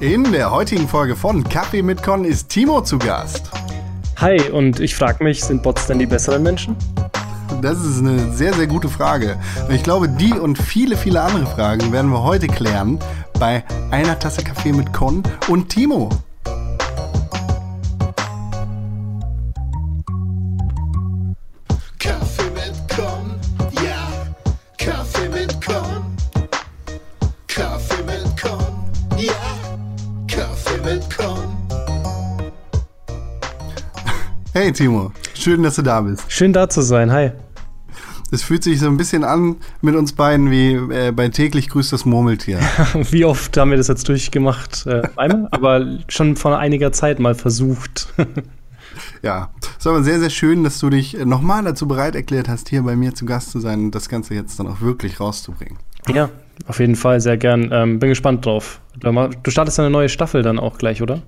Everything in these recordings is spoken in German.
In der heutigen Folge von Kaffee mit Con ist Timo zu Gast. Hi, und ich frage mich, sind Bots denn die besseren Menschen? Das ist eine sehr, sehr gute Frage. Ich glaube, die und viele, viele andere Fragen werden wir heute klären bei einer Tasse Kaffee mit Con und Timo. Timo, schön, dass du da bist. Schön da zu sein, hi. Es fühlt sich so ein bisschen an mit uns beiden wie äh, bei täglich grüßt das Murmeltier. Wie oft haben wir das jetzt durchgemacht? Äh, einmal, aber schon vor einiger Zeit mal versucht. Ja, es war aber sehr, sehr schön, dass du dich nochmal dazu bereit erklärt hast, hier bei mir zu Gast zu sein und das Ganze jetzt dann auch wirklich rauszubringen. ja, auf jeden Fall, sehr gern. Ähm, bin gespannt drauf. Du startest eine neue Staffel dann auch gleich, oder?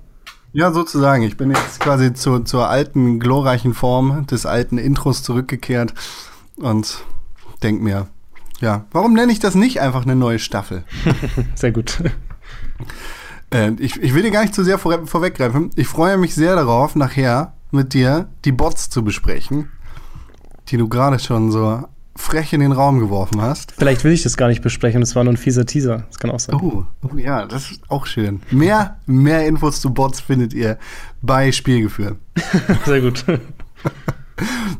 Ja, sozusagen. Ich bin jetzt quasi zu, zur alten, glorreichen Form des alten Intros zurückgekehrt und denk mir, ja, warum nenne ich das nicht einfach eine neue Staffel? Sehr gut. Äh, ich, ich will dir gar nicht zu sehr vor, vorweggreifen. Ich freue mich sehr darauf, nachher mit dir die Bots zu besprechen, die du gerade schon so frech in den Raum geworfen hast. Vielleicht will ich das gar nicht besprechen, das war nur ein fieser Teaser. Das kann auch sein. Oh, oh ja, das ist auch schön. Mehr, mehr Infos zu Bots findet ihr bei Spielgefühl. Sehr gut.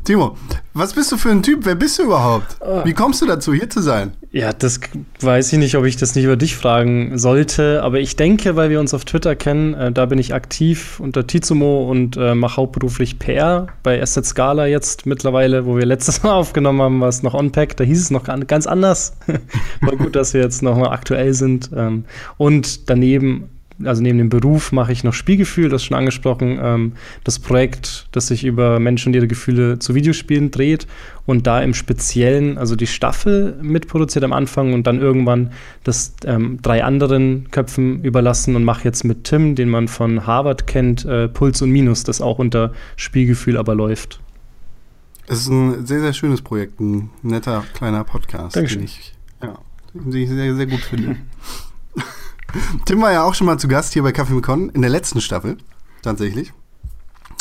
Timo, was bist du für ein Typ? Wer bist du überhaupt? Wie kommst du dazu, hier zu sein? Ja, das weiß ich nicht, ob ich das nicht über dich fragen sollte, aber ich denke, weil wir uns auf Twitter kennen, äh, da bin ich aktiv unter Tizumo und äh, mache hauptberuflich PR bei Asset Scala jetzt mittlerweile, wo wir letztes Mal aufgenommen haben, war es noch On-Pack, da hieß es noch gan- ganz anders. War gut, dass wir jetzt nochmal aktuell sind. Ähm, und daneben also neben dem Beruf mache ich noch Spielgefühl, das schon angesprochen, ähm, das Projekt, das sich über Menschen und ihre Gefühle zu Videospielen dreht und da im Speziellen, also die Staffel mitproduziert am Anfang und dann irgendwann das ähm, drei anderen Köpfen überlassen und mache jetzt mit Tim, den man von Harvard kennt, äh, Puls und Minus, das auch unter Spielgefühl aber läuft. Es ist ein sehr, sehr schönes Projekt, ein netter kleiner Podcast, Dankeschön. den ich, ja, den ich sehr, sehr gut finde. Tim war ja auch schon mal zu Gast hier bei Kaffee mit Con in der letzten Staffel, tatsächlich.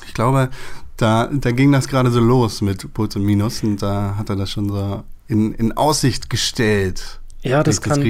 Ich glaube, da, da ging das gerade so los mit Puls und Minus und da hat er das schon so in, in Aussicht gestellt. Ja, das kann,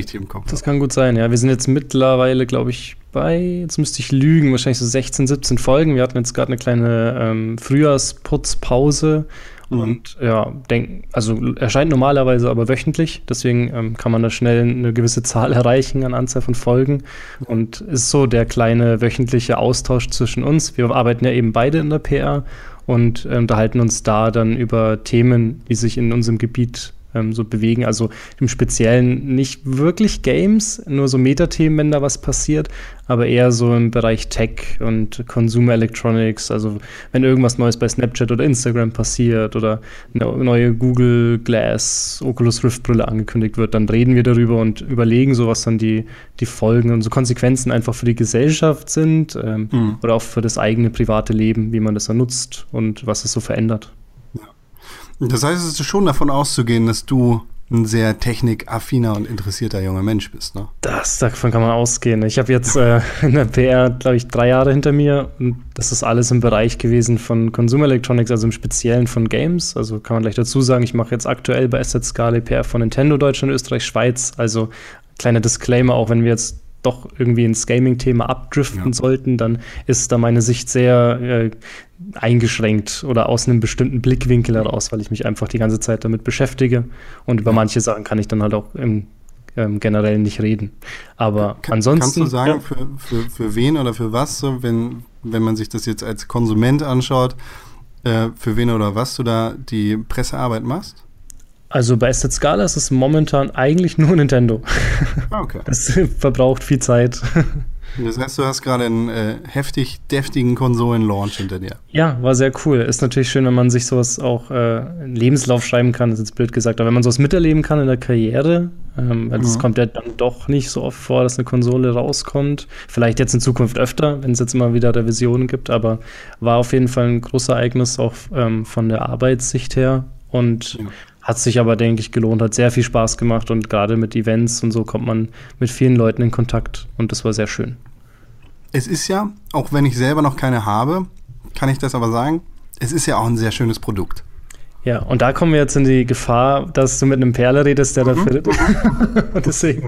das kann gut sein. Ja, wir sind jetzt mittlerweile, glaube ich, bei, jetzt müsste ich lügen, wahrscheinlich so 16, 17 Folgen. Wir hatten jetzt gerade eine kleine ähm, Frühjahrsputzpause Mhm. und ja, denk, also erscheint normalerweise aber wöchentlich. Deswegen ähm, kann man da schnell eine gewisse Zahl erreichen an Anzahl von Folgen und ist so der kleine wöchentliche Austausch zwischen uns. Wir arbeiten ja eben beide in der PR und äh, unterhalten uns da dann über Themen, die sich in unserem Gebiet ähm, so bewegen. Also im Speziellen nicht wirklich Games, nur so Metathemen, wenn da was passiert, aber eher so im Bereich Tech und Consumer Electronics. Also wenn irgendwas Neues bei Snapchat oder Instagram passiert oder eine neue Google Glass Oculus Rift Brille angekündigt wird, dann reden wir darüber und überlegen so, was dann die, die Folgen und so Konsequenzen einfach für die Gesellschaft sind ähm, Mhm. oder auch für das eigene private Leben, wie man das dann nutzt und was es so verändert. Das heißt, es ist schon davon auszugehen, dass du ein sehr technikaffiner und interessierter junger Mensch bist, ne? Das, davon kann man ausgehen. Ich habe jetzt äh, in der PR, glaube ich, drei Jahre hinter mir und das ist alles im Bereich gewesen von Consumer Electronics, also im Speziellen von Games. Also kann man gleich dazu sagen, ich mache jetzt aktuell bei Asset Scala PR von Nintendo Deutschland, Österreich, Schweiz. Also kleiner Disclaimer, auch wenn wir jetzt doch irgendwie ins Gaming-Thema abdriften Ja. sollten, dann ist da meine Sicht sehr äh, eingeschränkt oder aus einem bestimmten Blickwinkel heraus, weil ich mich einfach die ganze Zeit damit beschäftige und über Ja. manche Sachen kann ich dann halt auch im ähm, generell nicht reden. Aber Kann- ansonsten. Kannst du sagen, ja, für, für, für wen oder für was, so, wenn, wenn man sich das jetzt als Konsument anschaut, äh, für wen oder was du da die Pressearbeit machst? Also bei Asset Scala ist es momentan eigentlich nur Nintendo. Ah, okay. Das verbraucht viel Zeit. Das heißt, du hast gerade einen äh, heftig deftigen Konsolen-Launch hinter dir. Ja, war sehr cool. Ist natürlich schön, wenn man sich sowas auch äh, in Lebenslauf schreiben kann, das ist jetzt blöd gesagt, aber wenn man sowas miterleben kann in der Karriere, ähm, weil es Mhm. kommt ja dann doch nicht so oft vor, dass eine Konsole rauskommt. Vielleicht jetzt in Zukunft öfter, wenn es jetzt immer wieder Revisionen gibt, aber war auf jeden Fall ein großes Ereignis auch ähm, von der Arbeitssicht her und Ja. Hat sich aber, denke ich, gelohnt, hat sehr viel Spaß gemacht und gerade mit Events und so kommt man mit vielen Leuten in Kontakt und das war sehr schön. es ist ja, auch wenn ich selber noch keine habe, kann ich das aber sagen, es ist ja auch ein sehr schönes Produkt. Ja, und da kommen wir jetzt in die Gefahr, dass du mit einem Perle redest, der dafür. und deswegen.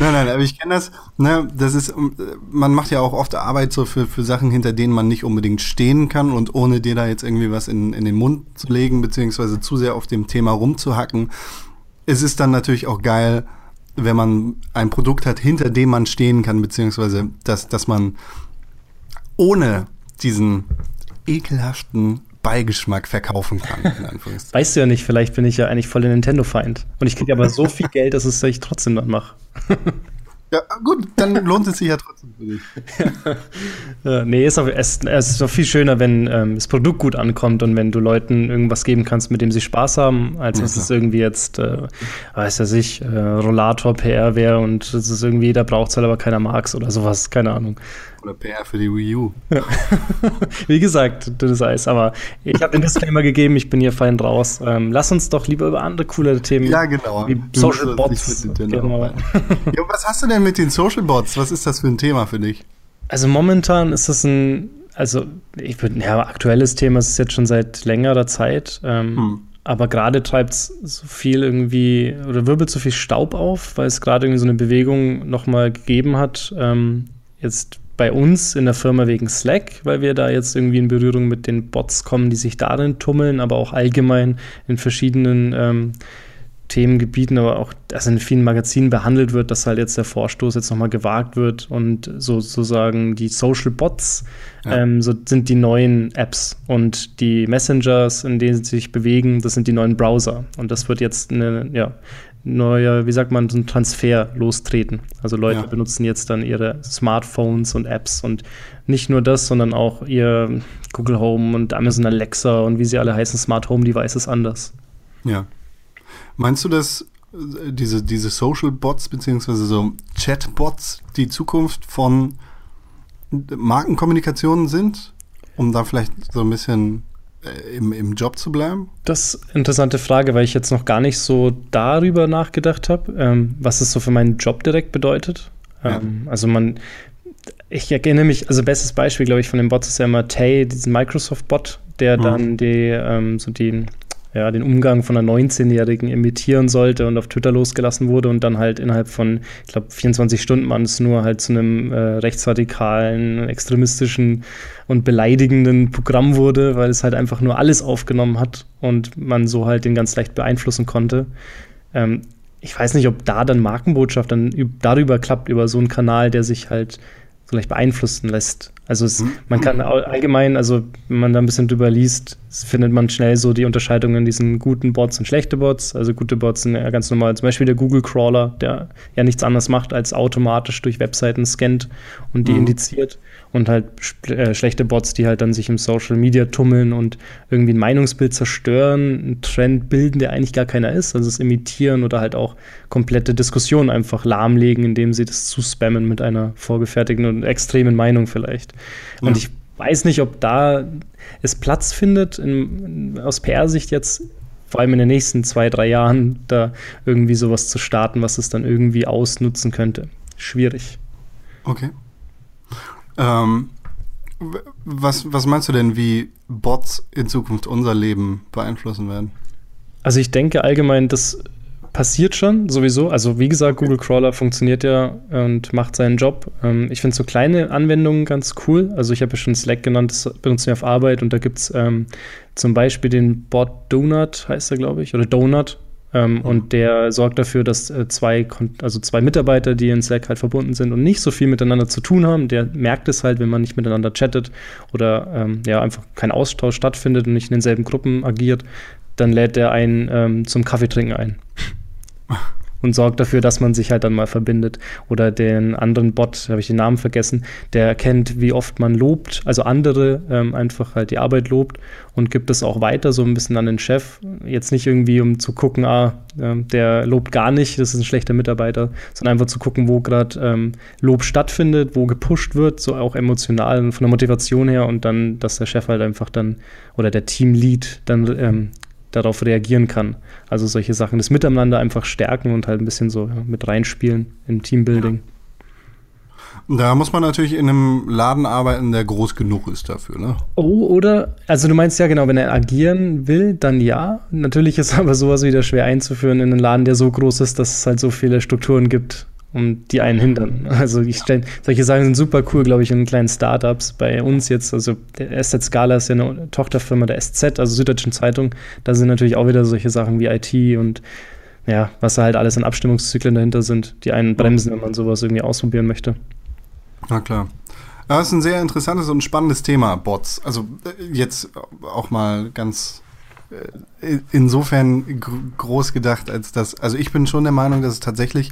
Nein, nein, aber ich kenne das. Ne, das ist, man macht ja auch oft Arbeit so für, für Sachen, hinter denen man nicht unbedingt stehen kann und ohne dir da jetzt irgendwie was in, in den Mund zu legen, beziehungsweise zu sehr auf dem Thema rumzuhacken. Es ist dann natürlich auch geil, wenn man ein Produkt hat, hinter dem man stehen kann, beziehungsweise dass, dass man ohne diesen ekelhaften Beigeschmack verkaufen kann. weißt du ja nicht, vielleicht bin ich ja eigentlich voll der Nintendo-Feind. Und ich kriege aber so viel Geld, dass es ich trotzdem dann mache. Ja, gut, dann lohnt es sich ja trotzdem für dich. ja, nee, ist aber, es, es ist doch viel schöner, wenn ähm, das Produkt gut ankommt und wenn du Leuten irgendwas geben kannst, mit dem sie Spaß haben, als ja, dass es irgendwie jetzt, äh, weiß ja ich, äh, Rollator-PR wäre und es ist irgendwie, jeder braucht es, aber keiner mag es oder sowas, keine Ahnung. Oder PR für die Wii U. Ja. Wie gesagt, das Eis. Aber ich habe den Disclaimer gegeben, ich bin hier fein raus. Ähm, lass uns doch lieber über andere coole Themen. Ja, genau. Wie Social Bots. Genau. ja, was hast du denn mit den Social Bots? Was ist das für ein Thema für dich? Also momentan ist das ein, also ich würde, ja, aktuelles Thema ist jetzt schon seit längerer Zeit. Ähm, hm. Aber gerade treibt es so viel irgendwie oder wirbelt so viel Staub auf, weil es gerade irgendwie so eine Bewegung nochmal gegeben hat. Ähm, jetzt bei uns in der Firma wegen Slack, weil wir da jetzt irgendwie in Berührung mit den Bots kommen, die sich darin tummeln, aber auch allgemein in verschiedenen ähm, Themengebieten, aber auch also in vielen Magazinen behandelt wird, dass halt jetzt der Vorstoß jetzt nochmal gewagt wird und sozusagen die Social Bots ja. ähm, so sind die neuen Apps und die Messengers, in denen sie sich bewegen, das sind die neuen Browser. Und das wird jetzt eine, ja, neuer, wie sagt man, so ein Transfer lostreten. Also Leute ja. benutzen jetzt dann ihre Smartphones und Apps und nicht nur das, sondern auch ihr Google Home und Amazon Alexa und wie sie alle heißen, Smart Home Devices anders. Ja. Meinst du, dass äh, diese, diese Social Bots beziehungsweise so Chatbots die Zukunft von Markenkommunikationen sind? Um da vielleicht so ein bisschen im, im Job zu bleiben? Das ist eine interessante Frage, weil ich jetzt noch gar nicht so darüber nachgedacht habe, ähm, was es so für meinen Job direkt bedeutet. Ja. Ähm, also man, ich erinnere mich, also bestes Beispiel, glaube ich, von dem Bot ist ja immer Tay, diesen Microsoft-Bot, der mhm. dann die, ähm, so den ja, den Umgang von einer 19-Jährigen imitieren sollte und auf Twitter losgelassen wurde und dann halt innerhalb von, ich glaube, 24 Stunden man es nur halt zu einem äh, rechtsradikalen, extremistischen und beleidigenden Programm wurde, weil es halt einfach nur alles aufgenommen hat und man so halt den ganz leicht beeinflussen konnte. Ähm, ich weiß nicht, ob da dann Markenbotschaft dann darüber klappt, über so einen Kanal, der sich halt vielleicht beeinflussen lässt. Also es, mhm. man kann allgemein, also wenn man da ein bisschen drüber liest, findet man schnell so die Unterscheidung in diesen guten Bots und schlechte Bots. Also gute Bots sind ja ganz normal, zum Beispiel der Google Crawler, der ja nichts anderes macht, als automatisch durch Webseiten scannt und die mhm. indiziert und halt äh, schlechte Bots, die halt dann sich im Social Media tummeln und irgendwie ein Meinungsbild zerstören, einen Trend bilden, der eigentlich gar keiner ist, also es imitieren oder halt auch komplette Diskussionen einfach lahmlegen, indem sie das zuspammen mit einer vorgefertigten und extremen Meinung vielleicht. Ja. Und ich weiß nicht, ob da es Platz findet, in, aus PR-Sicht jetzt vor allem in den nächsten zwei, drei Jahren da irgendwie sowas zu starten, was es dann irgendwie ausnutzen könnte. Schwierig. Okay. Ähm, was, was meinst du denn, wie Bots in Zukunft unser Leben beeinflussen werden? Also ich denke allgemein, das passiert schon sowieso. Also wie gesagt, Google Crawler funktioniert ja und macht seinen Job. Ähm, ich finde so kleine Anwendungen ganz cool. Also ich habe ja schon Slack genannt, das benutzen wir auf Arbeit und da gibt es ähm, zum Beispiel den Bot Donut, heißt er, glaube ich, oder Donut. Ähm, mhm. Und der sorgt dafür, dass äh, zwei, also zwei Mitarbeiter, die in Slack halt verbunden sind und nicht so viel miteinander zu tun haben, der merkt es halt, wenn man nicht miteinander chattet oder ähm, ja, einfach kein Austausch stattfindet und nicht in denselben Gruppen agiert, dann lädt er einen ähm, zum Kaffeetrinken ein. und sorgt dafür, dass man sich halt dann mal verbindet. Oder den anderen Bot, habe ich den Namen vergessen, der erkennt, wie oft man lobt, also andere ähm, einfach halt die Arbeit lobt und gibt es auch weiter so ein bisschen an den Chef. Jetzt nicht irgendwie, um zu gucken, ah, äh, der lobt gar nicht, das ist ein schlechter Mitarbeiter, sondern einfach zu gucken, wo gerade ähm, Lob stattfindet, wo gepusht wird, so auch emotional und von der Motivation her und dann, dass der Chef halt einfach dann oder der Teamlead dann ähm, darauf reagieren kann. Also solche Sachen, das Miteinander einfach stärken und halt ein bisschen so ja, mit reinspielen in Teambuilding. Da muss man natürlich in einem Laden arbeiten, der groß genug ist dafür, ne? Oh, oder? Also du meinst ja genau, wenn er agieren will, dann ja. Natürlich ist aber sowas wieder schwer einzuführen in einen Laden, der so groß ist, dass es halt so viele Strukturen gibt, um die einen hindern. Also ich stelle, solche Sachen sind super cool, glaube ich, in kleinen Startups. Bei uns jetzt, also der SZ Scala ist ja eine Tochterfirma der SZ, also Süddeutschen Zeitung. Da sind natürlich auch wieder solche Sachen wie IT und ja, was da halt alles an Abstimmungszyklen dahinter sind, die einen bremsen, wenn man sowas irgendwie ausprobieren möchte. Na klar. Das ist ein sehr interessantes und spannendes Thema, Bots. Also äh, jetzt auch mal ganz äh, insofern gr groß gedacht, als dass, also ich bin schon der Meinung, dass es tatsächlich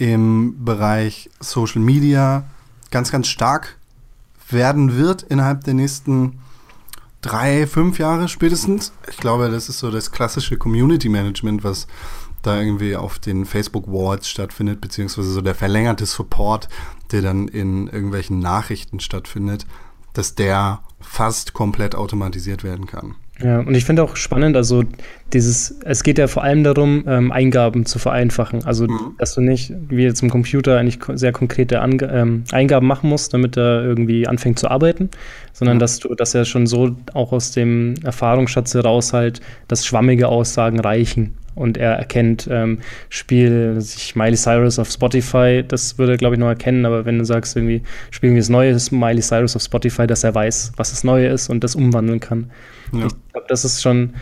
im Bereich Social Media ganz, ganz stark werden wird innerhalb der nächsten drei, fünf Jahre spätestens. Ich glaube, das ist so das klassische Community Management, was da irgendwie auf den Facebook Walls stattfindet, beziehungsweise so der verlängerte Support, der dann in irgendwelchen Nachrichten stattfindet, dass der fast komplett automatisiert werden kann. Ja, und ich finde auch spannend, also dieses, es geht ja vor allem darum, ähm, Eingaben zu vereinfachen. Also, mhm. dass du nicht wie jetzt im Computer eigentlich sehr konkrete Ange ähm, Eingaben machen musst, damit er irgendwie anfängt zu arbeiten, sondern mhm. dass du, dass er schon so auch aus dem Erfahrungsschatz heraus halt, dass schwammige Aussagen reichen und er erkennt, ähm, Spiel sich Miley Cyrus auf Spotify, das würde er, glaube ich, noch erkennen, aber wenn du sagst, irgendwie spielen wir das Neue Miley Cyrus auf Spotify, dass er weiß, was das Neue ist und das umwandeln kann. Ja. Ich glaube, das ist schon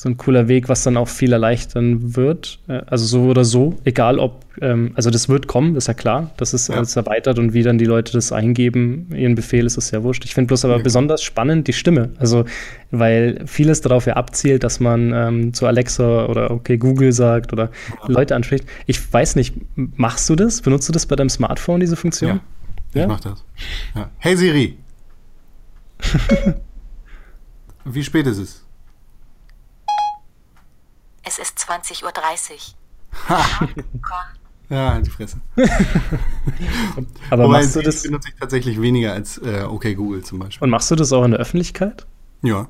so ein cooler Weg, was dann auch viel erleichtern wird. Äh, also so oder so, egal ob, ähm, also das wird kommen, ist ja klar, das ist ja. erweitert und wie dann die Leute das eingeben, ihren Befehl, ist das ja wurscht. Ich finde bloß aber ja. besonders spannend die Stimme, also weil vieles darauf ja abzielt, dass man ähm, zu Alexa oder okay Google sagt oder ja. Leute anspricht. Ich weiß nicht, machst du das? Benutzt du das bei deinem Smartphone, diese Funktion? Ja, ich mach das. Hey Siri! Wie spät ist es? Es ist 20.30 Uhr. Ha. ja, halt die Fresse. Aber Wobei, machst du das? benutze ich tatsächlich weniger als äh, OK Google zum Beispiel. Und machst du das auch in der Öffentlichkeit? Ja.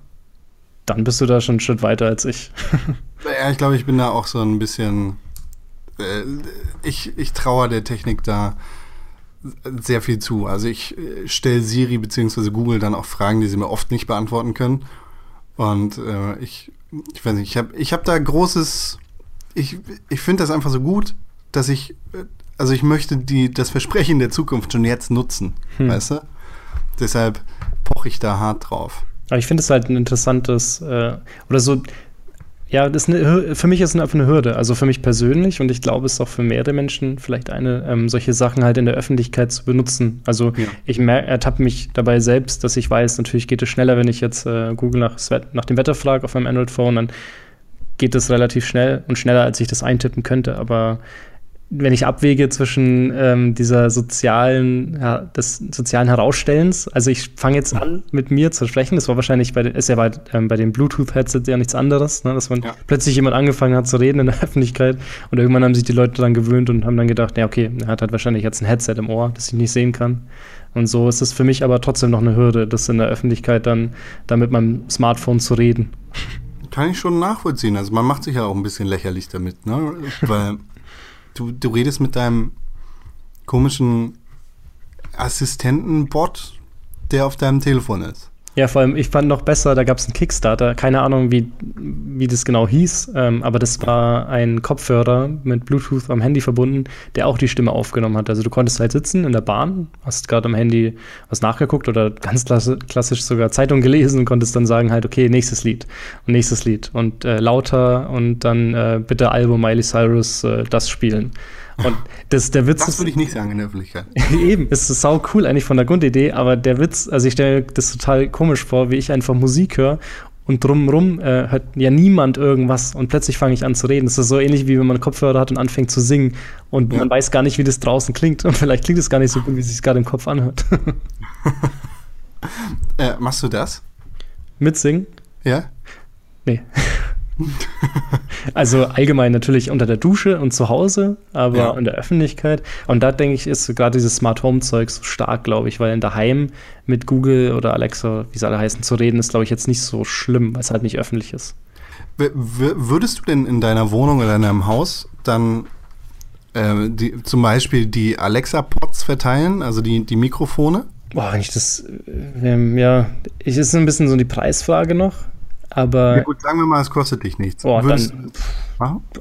Dann bist du da schon einen Schritt weiter als ich. ja, ich glaube, ich bin da auch so ein bisschen. Äh, ich, ich traue der Technik da sehr viel zu. Also ich äh, stelle Siri bzw. Google dann auch Fragen, die sie mir oft nicht beantworten können. Und äh, ich ich weiß nicht, ich habe ich hab da großes, ich, ich finde das einfach so gut, dass ich, also ich möchte die, das Versprechen der Zukunft schon jetzt nutzen, hm. weißt du? Deshalb poche ich da hart drauf. Aber ich finde es halt ein interessantes, äh, oder so, ja, das eine, für mich ist es einfach eine Hürde. Also für mich persönlich und ich glaube, es ist auch für mehrere Menschen vielleicht eine, ähm, solche Sachen halt in der Öffentlichkeit zu benutzen. Also ja. ich ertappe mich dabei selbst, dass ich weiß, natürlich geht es schneller, wenn ich jetzt äh, Google nach, nach dem Wetter frage auf meinem Android-Phone, dann geht es relativ schnell und schneller, als ich das eintippen könnte. Aber wenn ich abwege zwischen ähm, dieser sozialen, ja, des sozialen Herausstellens, also ich fange jetzt an, mit mir zu sprechen. Das war wahrscheinlich bei, ist ja bei, ähm, bei dem Bluetooth-Headset ja nichts anderes, ne? dass man ja. plötzlich jemand angefangen hat zu reden in der Öffentlichkeit und irgendwann haben sich die Leute daran gewöhnt und haben dann gedacht, ja, okay, er hat halt wahrscheinlich jetzt ein Headset im Ohr, das ich nicht sehen kann. Und so ist es für mich aber trotzdem noch eine Hürde, das in der Öffentlichkeit dann, dann mit meinem Smartphone zu reden. Kann ich schon nachvollziehen. Also man macht sich ja auch ein bisschen lächerlich damit, ne? Weil du, du redest mit deinem komischen Assistentenbot, der auf deinem Telefon ist. Ja, vor allem, ich fand noch besser, da gab es einen Kickstarter, keine Ahnung, wie, wie das genau hieß, ähm, aber das war ein Kopfhörer mit Bluetooth am Handy verbunden, der auch die Stimme aufgenommen hat. Also du konntest halt sitzen in der Bahn, hast gerade am Handy was nachgeguckt oder ganz klassisch sogar Zeitung gelesen und konntest dann sagen halt, okay, nächstes Lied und nächstes Lied und äh, lauter und dann äh, bitte Album Miley Cyrus äh, das spielen. Und das, der Witz das würde ich nicht sagen in der Öffentlichkeit. Eben, es ist sau cool eigentlich von der Grundidee, aber der Witz, also ich stelle mir das total komisch vor, wie ich einfach Musik höre und drumrum äh, hört ja niemand irgendwas und plötzlich fange ich an zu reden. Das ist so ähnlich wie wenn man Kopfhörer hat und anfängt zu singen und ja. man weiß gar nicht, wie das draußen klingt und vielleicht klingt es gar nicht so gut, wie es sich gerade im Kopf anhört. äh, machst du das? Mitsingen? Ja? Nee. also allgemein natürlich unter der Dusche und zu Hause, aber ja. in der Öffentlichkeit. Und da denke ich, ist gerade dieses Smart Home Zeug so stark, glaube ich, weil in daheim mit Google oder Alexa, wie sie alle heißen, zu reden, ist, glaube ich, jetzt nicht so schlimm, weil es halt nicht öffentlich ist. W würdest du denn in deiner Wohnung oder in deinem Haus dann äh, die, zum Beispiel die Alexa-Pods verteilen, also die, die Mikrofone. Boah, wenn ich das, ähm, ja, ich ist ein bisschen so die Preisfrage noch, aber Ja gut, sagen wir mal, es kostet dich nichts. Boah, Würdest dann-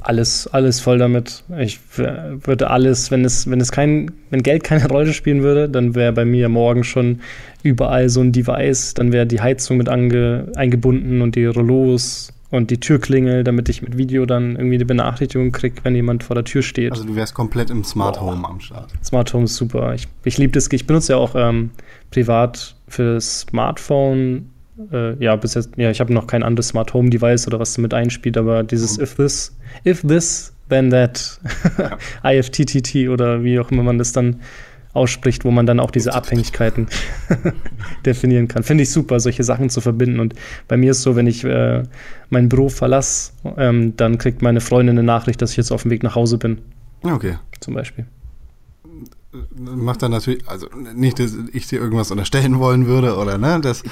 alles, alles voll damit. Ich würde alles, wenn es, wenn es kein, wenn Geld keine Rolle spielen würde, dann wäre bei mir morgen schon überall so ein Device, dann wäre die Heizung mit ange, eingebunden und die Rollos und die Türklingel, damit ich mit Video dann irgendwie eine Benachrichtigung kriege, wenn jemand vor der Tür steht. Also du wärst komplett im Smart Home am Start. Smart Home ist super. Ich, ich liebe das. Ich benutze ja auch ähm, privat für Smartphone. Äh, ja, bis jetzt, ja, ich habe noch kein anderes Smart Home Device oder was damit einspielt, aber dieses If this, if this, then that, IFTTT oder wie auch immer man das dann ausspricht, wo man dann auch diese Abhängigkeiten definieren kann. Finde ich super, solche Sachen zu verbinden. Und bei mir ist so, wenn ich äh, mein Büro verlasse, ähm, dann kriegt meine Freundin eine Nachricht, dass ich jetzt auf dem Weg nach Hause bin, Okay. zum Beispiel. Macht dann natürlich, also nicht, dass ich dir irgendwas unterstellen wollen würde oder ne, dass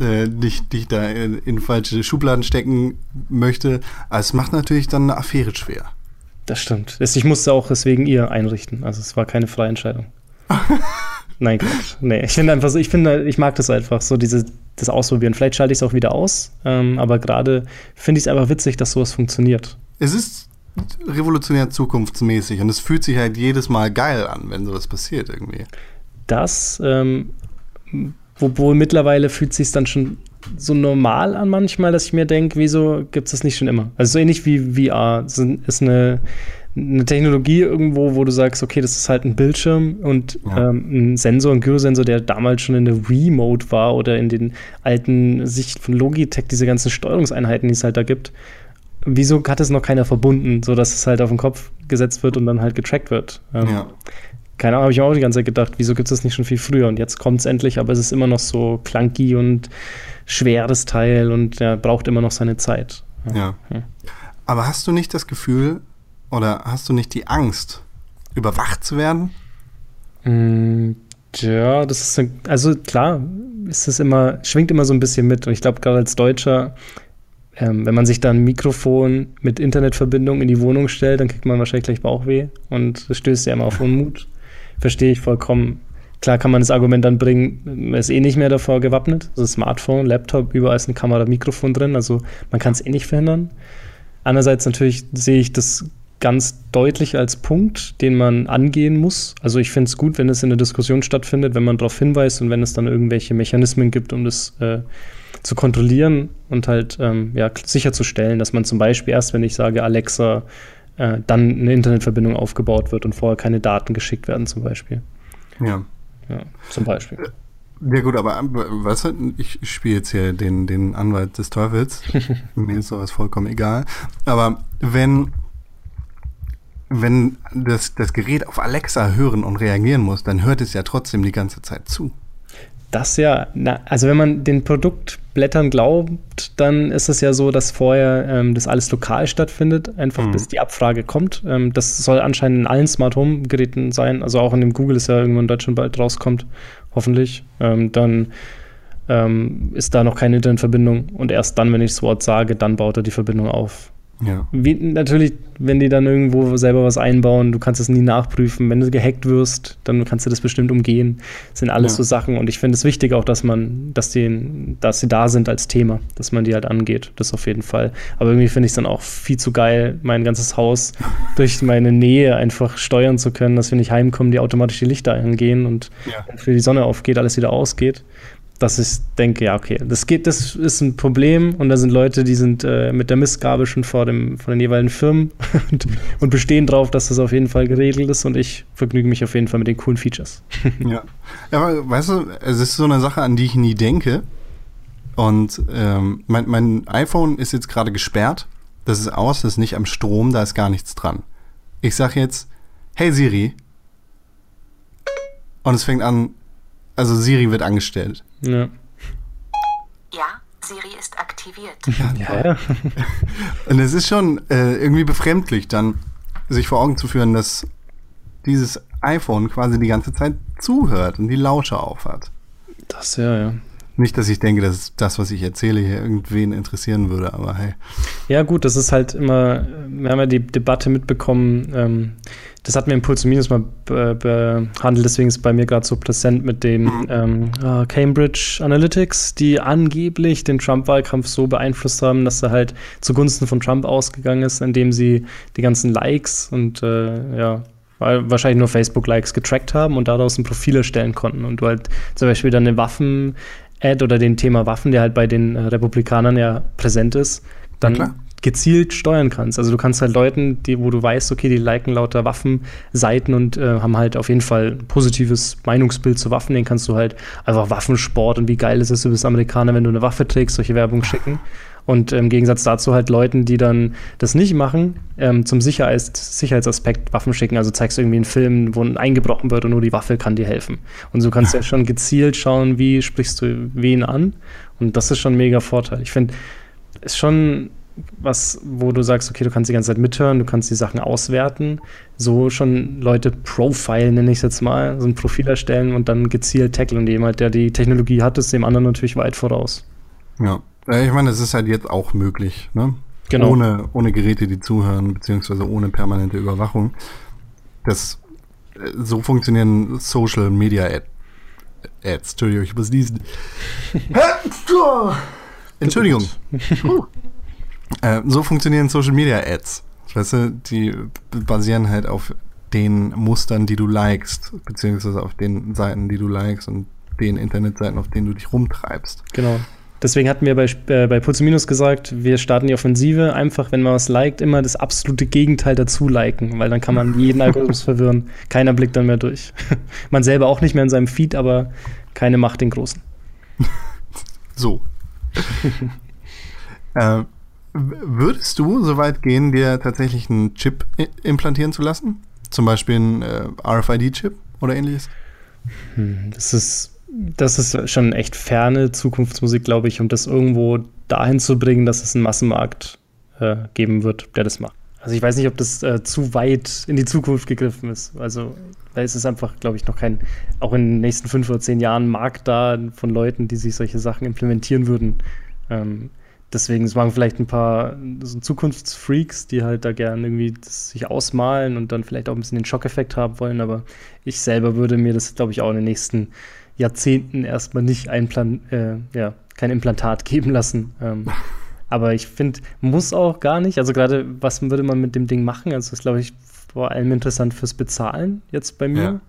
äh, dich, dich da in, in falsche Schubladen stecken möchte. Aber es macht natürlich dann eine Affäre schwer. Das stimmt. Ich musste auch deswegen ihr einrichten. Also es war keine freie Entscheidung. Nein, Quatsch. Nee, ich finde einfach so, ich finde, ich mag das einfach, so diese, das Ausprobieren. Vielleicht schalte ich es auch wieder aus, ähm, aber gerade finde ich es einfach witzig, dass sowas funktioniert. Es ist revolutionär zukunftsmäßig und es fühlt sich halt jedes Mal geil an, wenn sowas passiert irgendwie. Das, ähm, obwohl mittlerweile fühlt es sich dann schon so normal an manchmal, dass ich mir denke, wieso gibt es das nicht schon immer? Also so ähnlich wie VR. Es ist eine, eine Technologie irgendwo, wo du sagst, okay, das ist halt ein Bildschirm und Ja. ähm, ein Sensor, ein Gyrosensor, der damals schon in der Wii-Mode war oder in den alten Sicht von Logitech, diese ganzen Steuerungseinheiten, die es halt da gibt. Wieso hat es noch keiner verbunden, sodass es halt auf den Kopf gesetzt wird und dann halt getrackt wird? Ähm, Ja. keine Ahnung, habe ich mir auch die ganze Zeit gedacht, wieso gibt es das nicht schon viel früher? Und jetzt kommt es endlich, aber es ist immer noch so clunky und schweres Teil und ja, braucht immer noch seine Zeit. Ja. Ja. Aber hast du nicht das Gefühl oder hast du nicht die Angst, überwacht zu werden? Mm, Ja, das ist, also klar, ist es immer, schwingt immer so ein bisschen mit. Und ich glaube, gerade als Deutscher, ähm, wenn man sich dann ein Mikrofon mit Internetverbindung in die Wohnung stellt, dann kriegt man wahrscheinlich gleich Bauchweh. Und das stößt ja immer auf Unmut. Verstehe ich vollkommen. Klar kann man das Argument dann bringen, man ist eh nicht mehr davor gewappnet. Also Smartphone, Laptop, überall ist eine Kamera, Mikrofon drin. Also man kann es eh nicht verhindern. Andererseits natürlich sehe ich das ganz deutlich als Punkt, den man angehen muss. Also ich finde es gut, wenn es in der Diskussion stattfindet, wenn man darauf hinweist und wenn es dann irgendwelche Mechanismen gibt, um das äh, zu kontrollieren und halt ähm, ja, sicherzustellen, dass man zum Beispiel erst, wenn ich sage Alexa, äh, dann eine Internetverbindung aufgebaut wird und vorher keine Daten geschickt werden zum Beispiel. Ja. Ja, zum Beispiel. Ja gut, aber ähm, weißt du, ich spiele jetzt hier den, den Anwalt des Teufels. Mir ist sowas vollkommen egal. Aber wenn, wenn das, das Gerät auf Alexa hören und reagieren muss, dann hört es ja trotzdem die ganze Zeit zu. Das ja, na, also wenn man den Produktblättern glaubt, dann ist es ja so, dass vorher ähm, das alles lokal stattfindet, einfach Mhm. bis die Abfrage kommt. Ähm, das soll anscheinend in allen Smart Home Geräten sein, also auch in dem Google, das ja irgendwo in Deutschland bald rauskommt, hoffentlich. Ähm, dann ähm, ist da noch keine Internetverbindung und erst dann, wenn ich das Wort sage, dann baut er die Verbindung auf. Ja. Wie, natürlich, wenn die dann irgendwo selber was einbauen, du kannst es nie nachprüfen. Wenn du gehackt wirst, dann kannst du das bestimmt umgehen. Das sind alles Ja. so Sachen. Und ich finde es wichtig auch, dass man, dass die, dass sie da sind als Thema, dass man die halt angeht. Das auf jeden Fall. Aber irgendwie finde ich es dann auch viel zu geil, mein ganzes Haus durch meine Nähe einfach steuern zu können, dass wenn ich heimkomme, die automatisch die Lichter angehen und Ja. wenn für die Sonne aufgeht, alles wieder ausgeht. Dass ich denke, ja, okay, das geht, das ist ein Problem und da sind Leute, die sind äh, mit der Mistgabel schon vor, dem, vor den jeweiligen Firmen und, und bestehen drauf, dass das auf jeden Fall geregelt ist und ich vergnüge mich auf jeden Fall mit den coolen Features. Ja. ja, aber weißt du, es ist so eine Sache, an die ich nie denke. Und ähm, mein, mein iPhone ist jetzt gerade gesperrt. Das ist aus, das ist nicht am Strom, da ist gar nichts dran. Ich sage jetzt, hey Siri. Und es fängt an, also Siri wird angestellt. Ja, Ja, Siri ist aktiviert. ja, ja. Und es ist schon äh, irgendwie befremdlich, dann sich vor Augen zu führen, dass dieses iPhone quasi die ganze Zeit zuhört und die Lauscher aufhat. das ja, ja. Nicht, dass ich denke, dass das, was ich erzähle, hier irgendwen interessieren würde, aber hey. Ja, gut, das ist halt immer, wir haben ja die Debatte mitbekommen, ähm, das hatten wir im Puls Minus mal be behandelt, deswegen ist es bei mir gerade so präsent mit dem Mhm. ähm, äh, Cambridge Analytics, die angeblich den Trump-Wahlkampf so beeinflusst haben, dass er halt zugunsten von Trump ausgegangen ist, indem sie die ganzen Likes und äh, ja, wahrscheinlich nur Facebook-Likes getrackt haben und daraus ein Profil erstellen konnten. Und du halt zum Beispiel dann eine Waffen-Ad oder den Thema Waffen, der halt bei den äh, Republikanern ja präsent ist, dann. Gezielt steuern kannst. Also du kannst halt Leuten, die, wo du weißt, okay, die liken lauter Waffenseiten und äh, haben halt auf jeden Fall ein positives Meinungsbild zu Waffen, denen kannst du halt einfach Waffensport und wie geil ist es, du bist Amerikaner, wenn du eine Waffe trägst, solche Werbung schicken. Und im Gegensatz dazu halt Leuten, die dann das nicht machen, ähm, zum Sicherheits Sicherheitsaspekt Waffen schicken. Also zeigst du irgendwie einen Film, wo eingebrochen wird und nur die Waffe kann dir helfen. Und so kannst du ja schon gezielt schauen, wie sprichst du wen an. Und das ist schon ein mega Vorteil. Ich finde, ist schon was, wo du sagst, okay, du kannst die ganze Zeit mithören, du kannst die Sachen auswerten, so schon Leute profilen, nenne ich es jetzt mal, so ein Profil erstellen und dann gezielt tackeln. Und jemand, der die Technologie hat, ist dem anderen natürlich weit voraus. Ja. Ich meine, das ist halt jetzt auch möglich, ne? Genau. Ohne, ohne Geräte, die zuhören, beziehungsweise ohne permanente Überwachung. Das, so funktionieren Social Media Ad, Ads. Entschuldigung, ich muss diesen. Entschuldigung. Äh, so funktionieren Social Media Ads. Weißt du, die basieren halt auf den Mustern, die du likest, beziehungsweise auf den Seiten, die du likest und den Internetseiten, auf denen du dich rumtreibst. Genau. Deswegen hatten wir bei, äh, bei Pulse Minus gesagt, wir starten die Offensive einfach, wenn man was liked, immer das absolute Gegenteil dazu liken, weil dann kann man jeden Algorithmus verwirren. Keiner blickt dann mehr durch. man selber auch nicht mehr in seinem Feed, aber keine Macht den Großen. So. äh, w- würdest du so weit gehen, dir tatsächlich einen Chip implantieren zu lassen? Zum Beispiel einen äh, RFID-Chip oder ähnliches? Hm, Das ist, das ist schon echt ferne Zukunftsmusik, glaube ich, um das irgendwo dahin zu bringen, dass es einen Massenmarkt äh, geben wird, der das macht. Also ich weiß nicht, ob das äh, zu weit in die Zukunft gegriffen ist. Also da ist es einfach, glaube ich, noch kein, auch in den nächsten fünf oder zehn Jahren Markt da von Leuten, die sich solche Sachen implementieren würden. Ähm, deswegen, es machen vielleicht ein paar so Zukunftsfreaks, die halt da gerne irgendwie sich ausmalen und dann vielleicht auch ein bisschen den Schockeffekt haben wollen, aber ich selber würde mir das, glaube ich, auch in den nächsten Jahrzehnten erstmal nicht ein Plan, äh, ja, kein Implantat geben lassen. Ähm, aber ich finde, muss auch gar nicht. Also gerade, was würde man mit dem Ding machen? Also das ist, glaube ich, vor allem interessant fürs Bezahlen jetzt bei mir. Ja.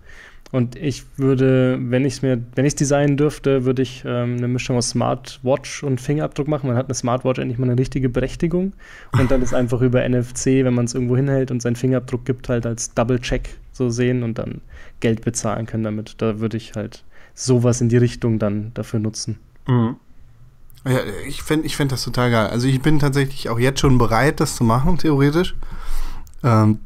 Und ich würde, wenn ich es mir, wenn ich es designen dürfte, würde ich ähm, eine Mischung aus Smartwatch und Fingerabdruck machen. Man hat eine Smartwatch endlich mal eine richtige Berechtigung. Und dann ist einfach über NFC, wenn man es irgendwo hinhält und seinen Fingerabdruck gibt, halt als Double-Check so sehen und dann Geld bezahlen können damit. Da würde ich halt sowas in die Richtung dann dafür nutzen. Ja, ich fände ich fänd das total geil. Also ich bin tatsächlich auch jetzt schon bereit, das zu machen, theoretisch. Ähm,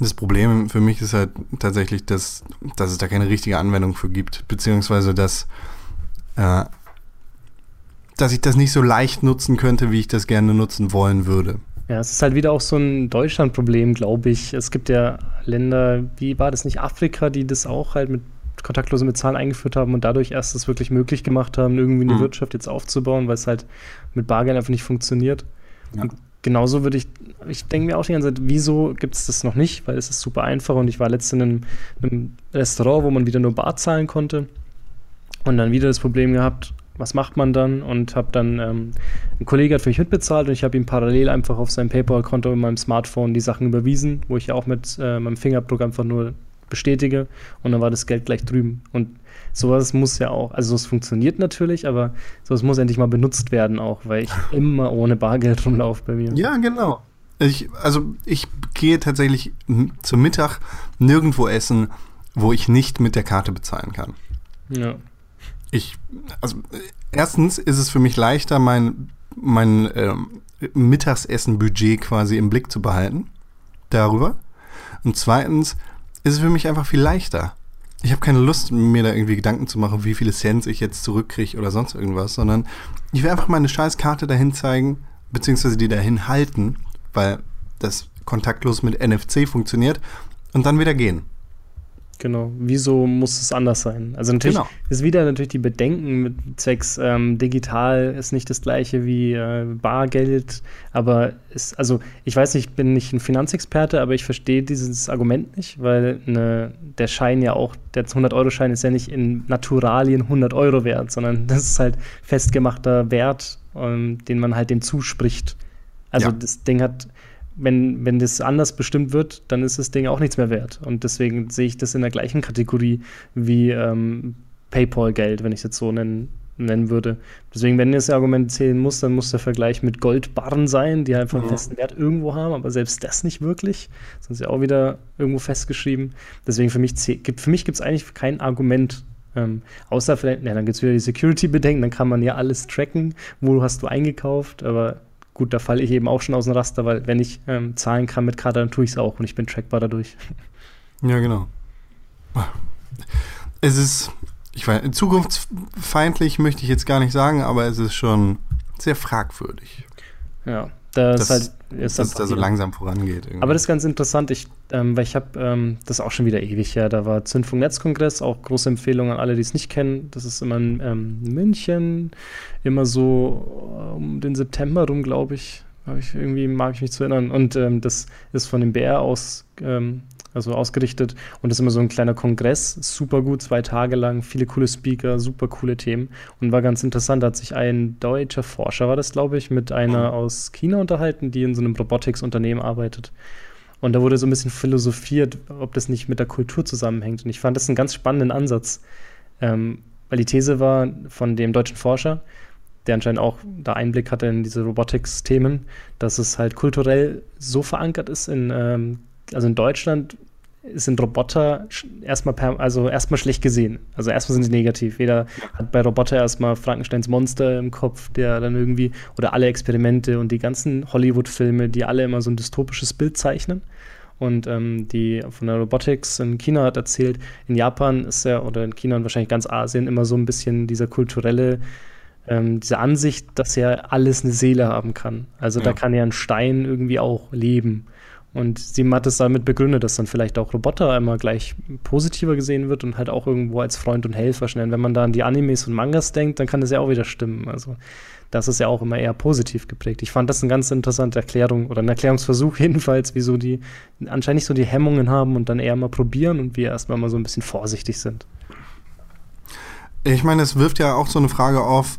das Problem für mich ist halt tatsächlich, dass, dass es da keine richtige Anwendung für gibt, beziehungsweise dass, äh, dass ich das nicht so leicht nutzen könnte, wie ich das gerne nutzen wollen würde. Ja, es ist halt wieder auch so ein Deutschland-Problem, glaube ich. Es gibt ja Länder, wie war das nicht, Afrika, die das auch halt mit kontaktlosem Bezahlen eingeführt haben und dadurch erst es wirklich möglich gemacht haben, irgendwie eine Mhm. Wirtschaft jetzt aufzubauen, weil es halt mit Bargeld einfach nicht funktioniert. Ja. Und genauso würde ich, ich denke mir auch die ganze Zeit, wieso gibt es das noch nicht? Weil es ist super einfach und ich war letztens in einem, Restaurant, wo man wieder nur Bar zahlen konnte und dann wieder das Problem gehabt, was macht man dann? Und habe dann, ähm, ein Kollege hat für mich mitbezahlt und ich habe ihm parallel einfach auf sein PayPal-Konto in meinem Smartphone die Sachen überwiesen, wo ich ja auch mit äh, meinem Fingerabdruck einfach nur bestätige und dann war das Geld gleich drüben. Und sowas muss ja auch, also es funktioniert natürlich, aber sowas muss endlich mal benutzt werden auch, weil ich immer ohne Bargeld rumlaufe bei mir. Ja, genau. Ich, also ich gehe tatsächlich zum Mittag nirgendwo essen, wo ich nicht mit der Karte bezahlen kann. Ja. Ich, also erstens ist es für mich leichter, mein, mein ähm, Mittagsessen-Budget quasi im Blick zu behalten. Darüber. Und zweitens ist es für mich einfach viel leichter. Ich habe keine Lust, mir da irgendwie Gedanken zu machen, wie viele Cents ich jetzt zurückkriege oder sonst irgendwas, sondern ich will einfach meine scheiß Karte dahin zeigen, beziehungsweise die dahin halten, weil das kontaktlos mit NFC funktioniert und dann wieder gehen. Genau. Wieso muss es anders sein? Also natürlich Genau. ist wieder natürlich die Bedenken mit zwecks ähm, digital ist nicht das gleiche wie äh, Bargeld, aber ist, also ich weiß nicht, ich bin nicht ein Finanzexperte, aber ich verstehe dieses Argument nicht, weil ne, der Schein ja auch, der 100-Euro-Schein ist ja nicht in Naturalien 100 Euro wert, sondern das ist halt festgemachter Wert, ähm, den man halt dem zuspricht. Also Ja. das Ding hat wenn, wenn das anders bestimmt wird, dann ist das Ding auch nichts mehr wert. Und deswegen sehe ich das in der gleichen Kategorie wie ähm, PayPal-Geld, wenn ich es jetzt so nennen, nennen würde. Deswegen, wenn das Argument zählen muss, dann muss der Vergleich mit Goldbarren sein, die einfach einen Mhm. festen Wert irgendwo haben, aber selbst das nicht wirklich. Sonst ja auch wieder irgendwo festgeschrieben. Deswegen für mich für mich gibt es eigentlich kein Argument. Ähm, außer vielleicht, ja, dann gibt es wieder die Security-Bedenken, dann kann man ja alles tracken, wo hast du eingekauft, aber gut, da falle ich eben auch schon aus dem Raster, weil wenn ich ähm, zahlen kann mit Karte, dann tue ich es auch und ich bin trackbar dadurch. Ja, genau. Es ist, ich weiß, zukunftsfeindlich möchte ich jetzt gar nicht sagen, aber es ist schon sehr fragwürdig, Ja, das, Das- halt ist dass es da so langsam vorangeht. irgendwie. Aber das ist ganz interessant, ich, ähm, weil ich habe, ähm, das auch schon wieder ewig her, da war Zündfunk Netzkongress, auch große Empfehlung an alle, die es nicht kennen. Das ist immer in ähm, München, immer so um den September rum, glaube ich. Ich. Irgendwie mag ich mich zu erinnern. Und ähm, das ist von dem BR aus, ähm, also ausgerichtet und das ist immer so ein kleiner Kongress, super gut, zwei Tage lang, viele coole Speaker, super coole Themen und war ganz interessant. Da hat sich ein deutscher Forscher, war das glaube ich, mit einer aus China unterhalten, die in so einem Robotics-Unternehmen arbeitet. Und da wurde so ein bisschen philosophiert, ob das nicht mit der Kultur zusammenhängt. Und ich fand das einen ganz spannenden Ansatz, ähm, weil die These war von dem deutschen Forscher, der anscheinend auch da Einblick hatte in diese Robotics-Themen, dass es halt kulturell so verankert ist in, ähm, also in Deutschland sind Roboter erstmal per, also erstmal schlecht gesehen. Also erstmal sind sie negativ. Jeder hat bei Roboter erstmal Frankensteins Monster im Kopf, der dann irgendwie, oder alle Experimente und die ganzen Hollywood-Filme, die alle immer so ein dystopisches Bild zeichnen. Und ähm, die von der Robotics in China hat erzählt, in Japan ist ja, oder in China und wahrscheinlich ganz Asien, immer so ein bisschen dieser kulturelle, ähm, diese Ansicht, dass ja alles eine Seele haben kann. Also da Ja. kann ja ein Stein irgendwie auch leben. Und sie hat es damit begründet, dass dann vielleicht auch Roboter immer gleich positiver gesehen wird und halt auch irgendwo als Freund und Helfer schnell. Wenn man da an die Animes und Mangas denkt, dann kann das ja auch wieder stimmen. Also das ist ja auch immer eher positiv geprägt. Ich fand das eine ganz interessante Erklärung oder ein Erklärungsversuch jedenfalls, wieso die anscheinend so die Hemmungen haben und dann eher mal probieren und wir erstmal mal so ein bisschen vorsichtig sind. Ich meine, es wirft ja auch so eine Frage auf,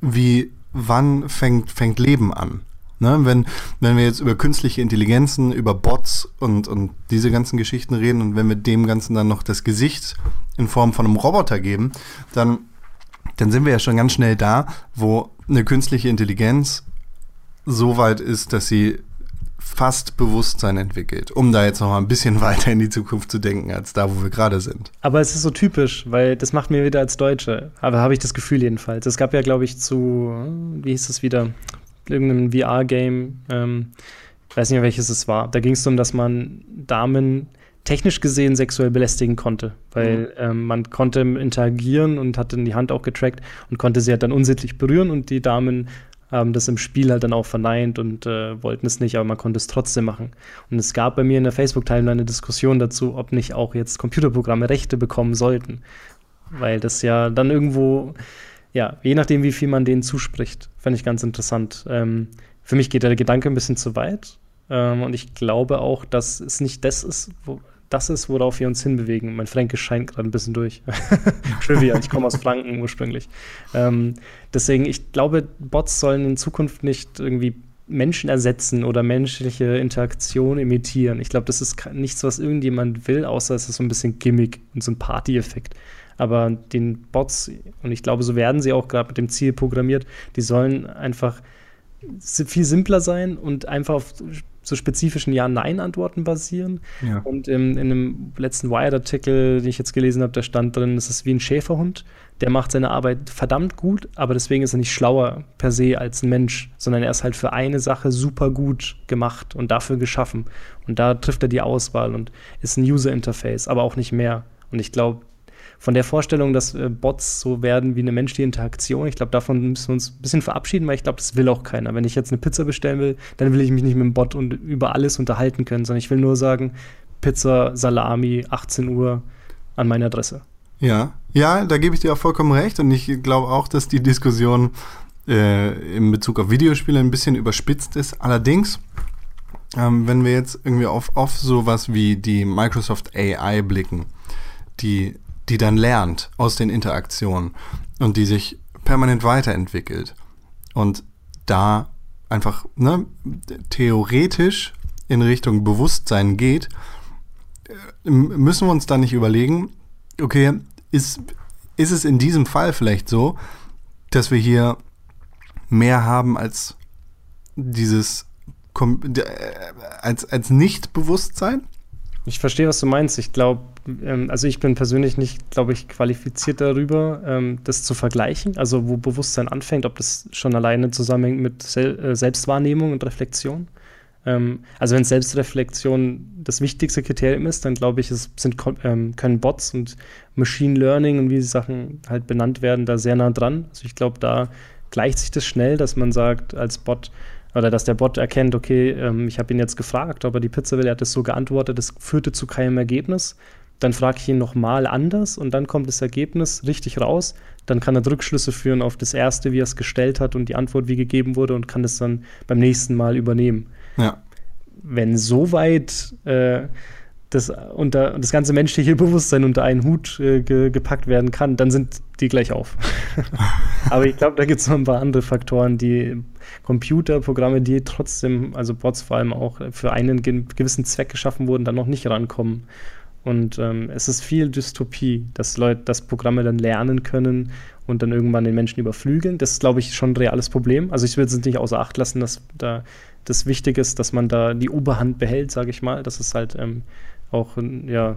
wie, wann fängt, fängt Leben an? Ne? Wenn, wenn wir jetzt über künstliche Intelligenzen, über Bots und, und diese ganzen Geschichten reden und wenn wir dem Ganzen dann noch das Gesicht in Form von einem Roboter geben, dann, dann sind wir ja schon ganz schnell da, wo eine künstliche Intelligenz so weit ist, dass sie fast Bewusstsein entwickelt, um da jetzt noch mal ein bisschen weiter in die Zukunft zu denken, als da, wo wir gerade sind. Aber es ist so typisch, weil das macht mir wieder als Deutsche. Aber habe ich das Gefühl jedenfalls. Es gab ja, glaube ich, zu, wie hieß es wieder, irgendeinem VR-Game, ähm, ich weiß nicht mehr welches es war. Da ging es darum, dass man Damen technisch gesehen sexuell belästigen konnte, weil ähm, man konnte interagieren und hat dann die Hand auch getrackt und konnte sie halt dann unsittlich berühren und die Damen haben das im Spiel halt dann auch verneint und äh, wollten es nicht, aber man konnte es trotzdem machen. Und es gab bei mir in der Facebook-Timeline eine Diskussion dazu, ob nicht auch jetzt Computerprogramme Rechte bekommen sollten. Weil das ja dann irgendwo, ja, je nachdem, wie viel man denen zuspricht, fände ich ganz interessant. Ähm, für mich geht der Gedanke ein bisschen zu weit. Ähm, und ich glaube auch, dass es nicht das ist, wo, das ist, worauf wir uns hinbewegen. Mein Fränkisch scheint gerade ein bisschen durch. Trivia, ich komme aus Franken ursprünglich. Ähm, deswegen, ich glaube, Bots sollen in Zukunft nicht irgendwie Menschen ersetzen oder menschliche Interaktion imitieren. Ich glaube, das ist nichts, was irgendjemand will, außer es ist so ein bisschen Gimmick und so ein Party-Effekt. Aber den Bots, und ich glaube, so werden sie auch gerade mit dem Ziel programmiert, die sollen einfach viel simpler sein und einfach auf so spezifischen Ja-Nein-Antworten basieren. Ja. Und ähm, in einem letzten Wired-Artikel, den ich jetzt gelesen habe, da stand drin, es ist wie ein Schäferhund. Der macht seine Arbeit verdammt gut, aber deswegen ist er nicht schlauer per se als ein Mensch, sondern er ist halt für eine Sache super gut gemacht und dafür geschaffen. Und da trifft er die Auswahl und ist ein User-Interface, aber auch nicht mehr. Und ich glaube, von der Vorstellung, dass äh, Bots so werden wie eine menschliche Interaktion, ich glaube, davon müssen wir uns ein bisschen verabschieden, weil ich glaube, das will auch keiner. Wenn ich jetzt eine Pizza bestellen will, dann will ich mich nicht mit dem Bot und über alles unterhalten können, sondern ich will nur sagen, Pizza, Salami, 18 Uhr, an meine Adresse. Ja, ja, da gebe ich dir auch vollkommen recht und ich glaube auch, dass die Diskussion äh, in Bezug auf Videospiele ein bisschen überspitzt ist. Allerdings, ähm, wenn wir jetzt irgendwie auf, auf sowas wie die Microsoft AI blicken, die, die dann lernt aus den Interaktionen und die sich permanent weiterentwickelt und da einfach ne, theoretisch in Richtung Bewusstsein geht, äh, müssen wir uns da nicht überlegen, okay, ist, ist es in diesem Fall vielleicht so, dass wir hier mehr haben als dieses äh, als, als Nicht-Bewusstsein? Ich verstehe, was du meinst. Ich glaube, ähm, also ich bin persönlich nicht, glaube ich, qualifiziert darüber, ähm, das zu vergleichen. Also wo Bewusstsein anfängt, ob das schon alleine zusammenhängt mit Sel äh, Selbstwahrnehmung und Reflexion. Ähm, also wenn Selbstreflexion das wichtigste Kriterium ist, dann glaube ich, es sind, ähm, können Bots und Machine Learning und wie die Sachen halt benannt werden, da sehr nah dran. Also ich glaube, da gleicht sich das schnell, dass man sagt als Bot, oder dass der Bot erkennt, okay, ähm, ich habe ihn jetzt gefragt, ob er die Pizza will, er hat es so geantwortet, das führte zu keinem Ergebnis. Dann frage ich ihn nochmal anders und dann kommt das Ergebnis richtig raus. Dann kann er Rückschlüsse führen auf das erste, wie er es gestellt hat und die Antwort, wie gegeben wurde und kann das dann beim nächsten Mal übernehmen. Ja. Wenn soweit äh, das, unter, das ganze menschliche Bewusstsein unter einen Hut äh, ge, gepackt werden kann, dann sind die gleich auf. Aber ich glaube, da gibt es noch ein paar andere Faktoren, die Computerprogramme, die trotzdem, also Bots vor allem auch für einen gewissen Zweck geschaffen wurden, dann noch nicht rankommen. Und ähm, es ist viel Dystopie, dass Leute, dass Programme dann lernen können und dann irgendwann den Menschen überflügeln. Das ist, glaube ich, schon ein reales Problem. Also ich will es nicht außer Acht lassen, dass da das wichtig ist, dass man da die Oberhand behält, sage ich mal, dass es halt ähm, auch ja,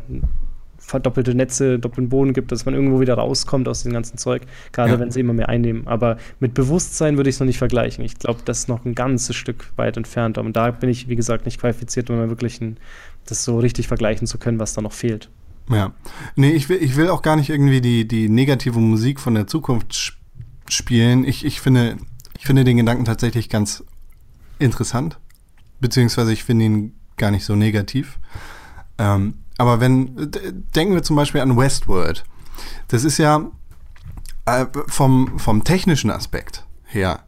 verdoppelte Netze, doppelten Boden gibt, dass man irgendwo wieder rauskommt aus dem ganzen Zeug, gerade ja. wenn sie immer mehr einnehmen. Aber mit Bewusstsein würde ich es noch nicht vergleichen. Ich glaube, das ist noch ein ganzes Stück weit entfernt. Und da bin ich, wie gesagt, nicht qualifiziert, um wirklich ein, das so richtig vergleichen zu können, was da noch fehlt. Ja. Nee, ich will, ich will auch gar nicht irgendwie die, die negative Musik von der Zukunft spielen. Ich, ich, finde, ich finde den Gedanken tatsächlich ganz interessant. Beziehungsweise ich finde ihn gar nicht so negativ. Ähm, aber wenn, denken wir zum Beispiel an Westworld. Das ist ja äh, vom, vom technischen Aspekt her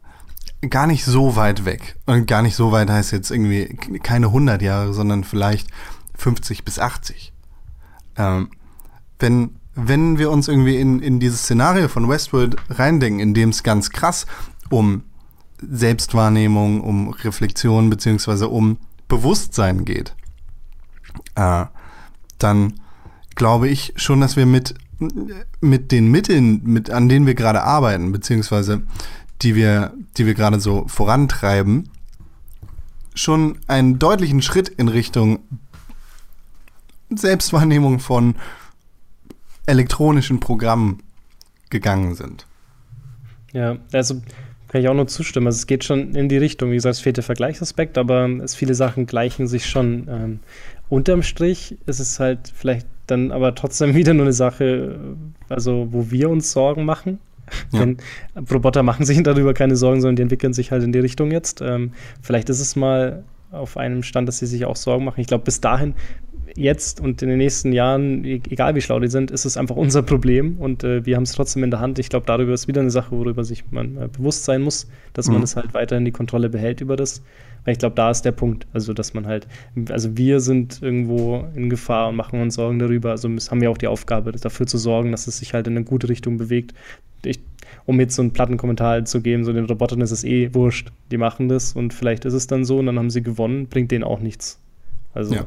gar nicht so weit weg. Und gar nicht so weit heißt jetzt irgendwie keine 100 Jahre, sondern vielleicht 50 bis 80. Ähm, wenn, wenn wir uns irgendwie in, in dieses Szenario von Westworld reindenken, in dem es ganz krass um Selbstwahrnehmung, um Reflexion beziehungsweise um Bewusstsein geht, äh, dann glaube ich schon, dass wir mit, mit den Mitteln, mit, an denen wir gerade arbeiten, beziehungsweise die wir, die wir gerade so vorantreiben, schon einen deutlichen Schritt in Richtung Selbstwahrnehmung von elektronischen Programmen gegangen sind. Ja, also kann ich auch nur zustimmen. Also es geht schon in die Richtung. Wie gesagt, es fehlt der Vergleichsaspekt, aber es, viele Sachen gleichen sich schon. Ähm, unterm Strich ist es halt vielleicht dann aber trotzdem wieder nur eine Sache, also wo wir uns Sorgen machen. Ja. Denn Roboter machen sich darüber keine Sorgen, sondern die entwickeln sich halt in die Richtung jetzt. Ähm, vielleicht ist es mal auf einem Stand, dass sie sich auch Sorgen machen. Ich glaube, bis dahin jetzt und in den nächsten Jahren, e-, egal wie schlau die sind, ist es einfach unser Problem und äh, wir haben es trotzdem in der Hand. Ich glaube, darüber ist wieder eine Sache, worüber sich man äh, bewusst sein muss, dass mhm. man es halt weiterhin die Kontrolle behält über das. Weil ich glaube, da ist der Punkt. Also, dass man halt, also wir sind irgendwo in Gefahr und machen uns Sorgen darüber. Also haben wir auch die Aufgabe, dafür zu sorgen, dass es sich halt in eine gute Richtung bewegt. Ich, um jetzt so einen platten Kommentar zu geben, so den Robotern ist es eh wurscht. Die machen das und vielleicht ist es dann so und dann haben sie gewonnen, bringt denen auch nichts. Also. Ja.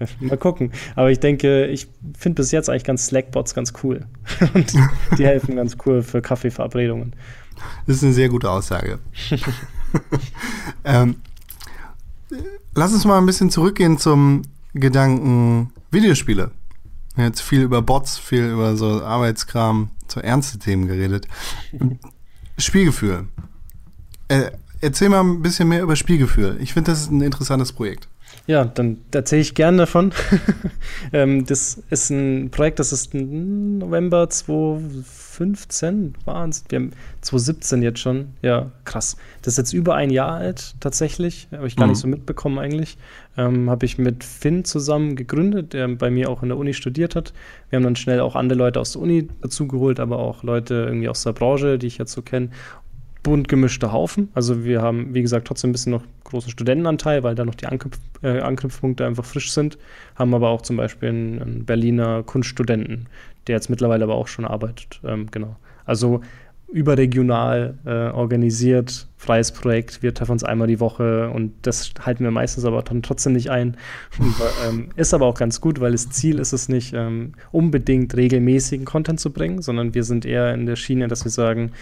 Mal gucken. Aber ich denke, ich finde bis jetzt eigentlich ganz Slackbots ganz cool. Und die helfen ganz cool für Kaffeeverabredungen. Das ist eine sehr gute Aussage. ähm, lass uns mal ein bisschen zurückgehen zum Gedanken Videospiele. Wir haben jetzt viel über Bots, viel über so Arbeitskram, so ernste Themen geredet. Spielgefühl. Äh, erzähl mal ein bisschen mehr über Spielgefühl. Ich finde, das ist ein interessantes Projekt. Ja, dann erzähle ich gerne davon. ähm, das ist ein Projekt, das ist November 2015 2015 waren es. Wir haben 2017 jetzt schon. Ja, krass. Das ist jetzt über ein Jahr alt, tatsächlich. Habe ich gar Mhm. nicht so mitbekommen eigentlich. Ähm, Habe ich mit Finn zusammen gegründet, der bei mir auch in der Uni studiert hat. Wir haben dann schnell auch andere Leute aus der Uni dazu geholt, aber auch Leute irgendwie aus der Branche, die ich jetzt so kenne. Bunt gemischter Haufen. Also wir haben, wie gesagt, trotzdem ein bisschen noch großen Studentenanteil, weil da noch die Anknüpf äh, Anknüpfpunkte einfach frisch sind. Haben aber auch zum Beispiel einen, einen Berliner Kunststudenten, der jetzt mittlerweile aber auch schon arbeitet. Ähm, genau. Also überregional äh, organisiert, freies Projekt. Wir treffen uns einmal die Woche und das halten wir meistens aber dann trotzdem nicht ein. Ähm, ist aber auch ganz gut, weil das Ziel ist es nicht, ähm, unbedingt regelmäßigen Content zu bringen, sondern wir sind eher in der Schiene, dass wir sagen,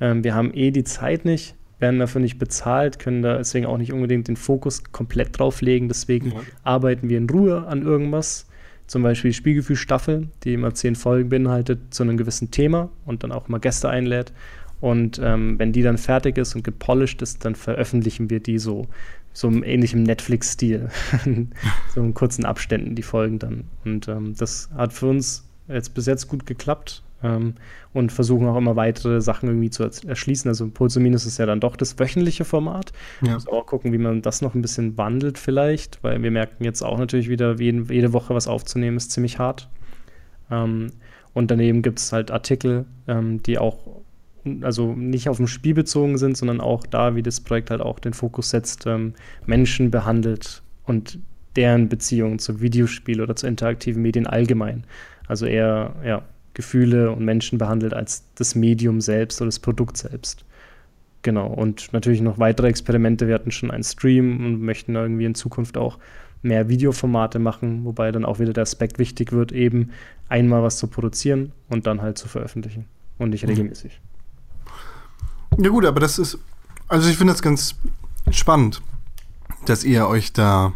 ähm, wir haben eh die Zeit nicht, werden dafür nicht bezahlt, können da deswegen auch nicht unbedingt den Fokus komplett drauf legen. Deswegen Ja. arbeiten wir in Ruhe an irgendwas. Zum Beispiel die Spielgefühl-Staffel, die immer zehn Folgen beinhaltet zu einem gewissen Thema und dann auch immer Gäste einlädt. Und ähm, wenn die dann fertig ist und gepolished ist, dann veröffentlichen wir die so, so im ähnlichen Netflix-Stil. so in kurzen Abständen die Folgen dann. Und ähm, das hat für uns jetzt bis jetzt gut geklappt ähm, und versuchen auch immer weitere Sachen irgendwie zu erschließen. Also Pulse Minus ist ja dann doch das wöchentliche Format. Ja. Muss auch gucken, wie man das noch ein bisschen wandelt vielleicht, weil wir merken jetzt auch natürlich wieder, jeden, jede Woche was aufzunehmen ist ziemlich hart. Ähm, und daneben gibt es halt Artikel, ähm, die auch also nicht auf dem Spiel bezogen sind, sondern auch da, wie das Projekt halt auch den Fokus setzt, ähm, Menschen behandelt und deren Beziehungen zu Videospiel oder zu interaktiven Medien allgemein. Also eher ja, Gefühle und Menschen behandelt als das Medium selbst oder das Produkt selbst. Genau, und natürlich noch weitere Experimente. Wir hatten schon einen Stream und möchten irgendwie in Zukunft auch mehr Videoformate machen, wobei dann auch wieder der Aspekt wichtig wird, eben einmal was zu produzieren und dann halt zu veröffentlichen und nicht Mhm. regelmäßig. Ja gut, aber das ist, also ich finde das ganz spannend, dass ihr euch da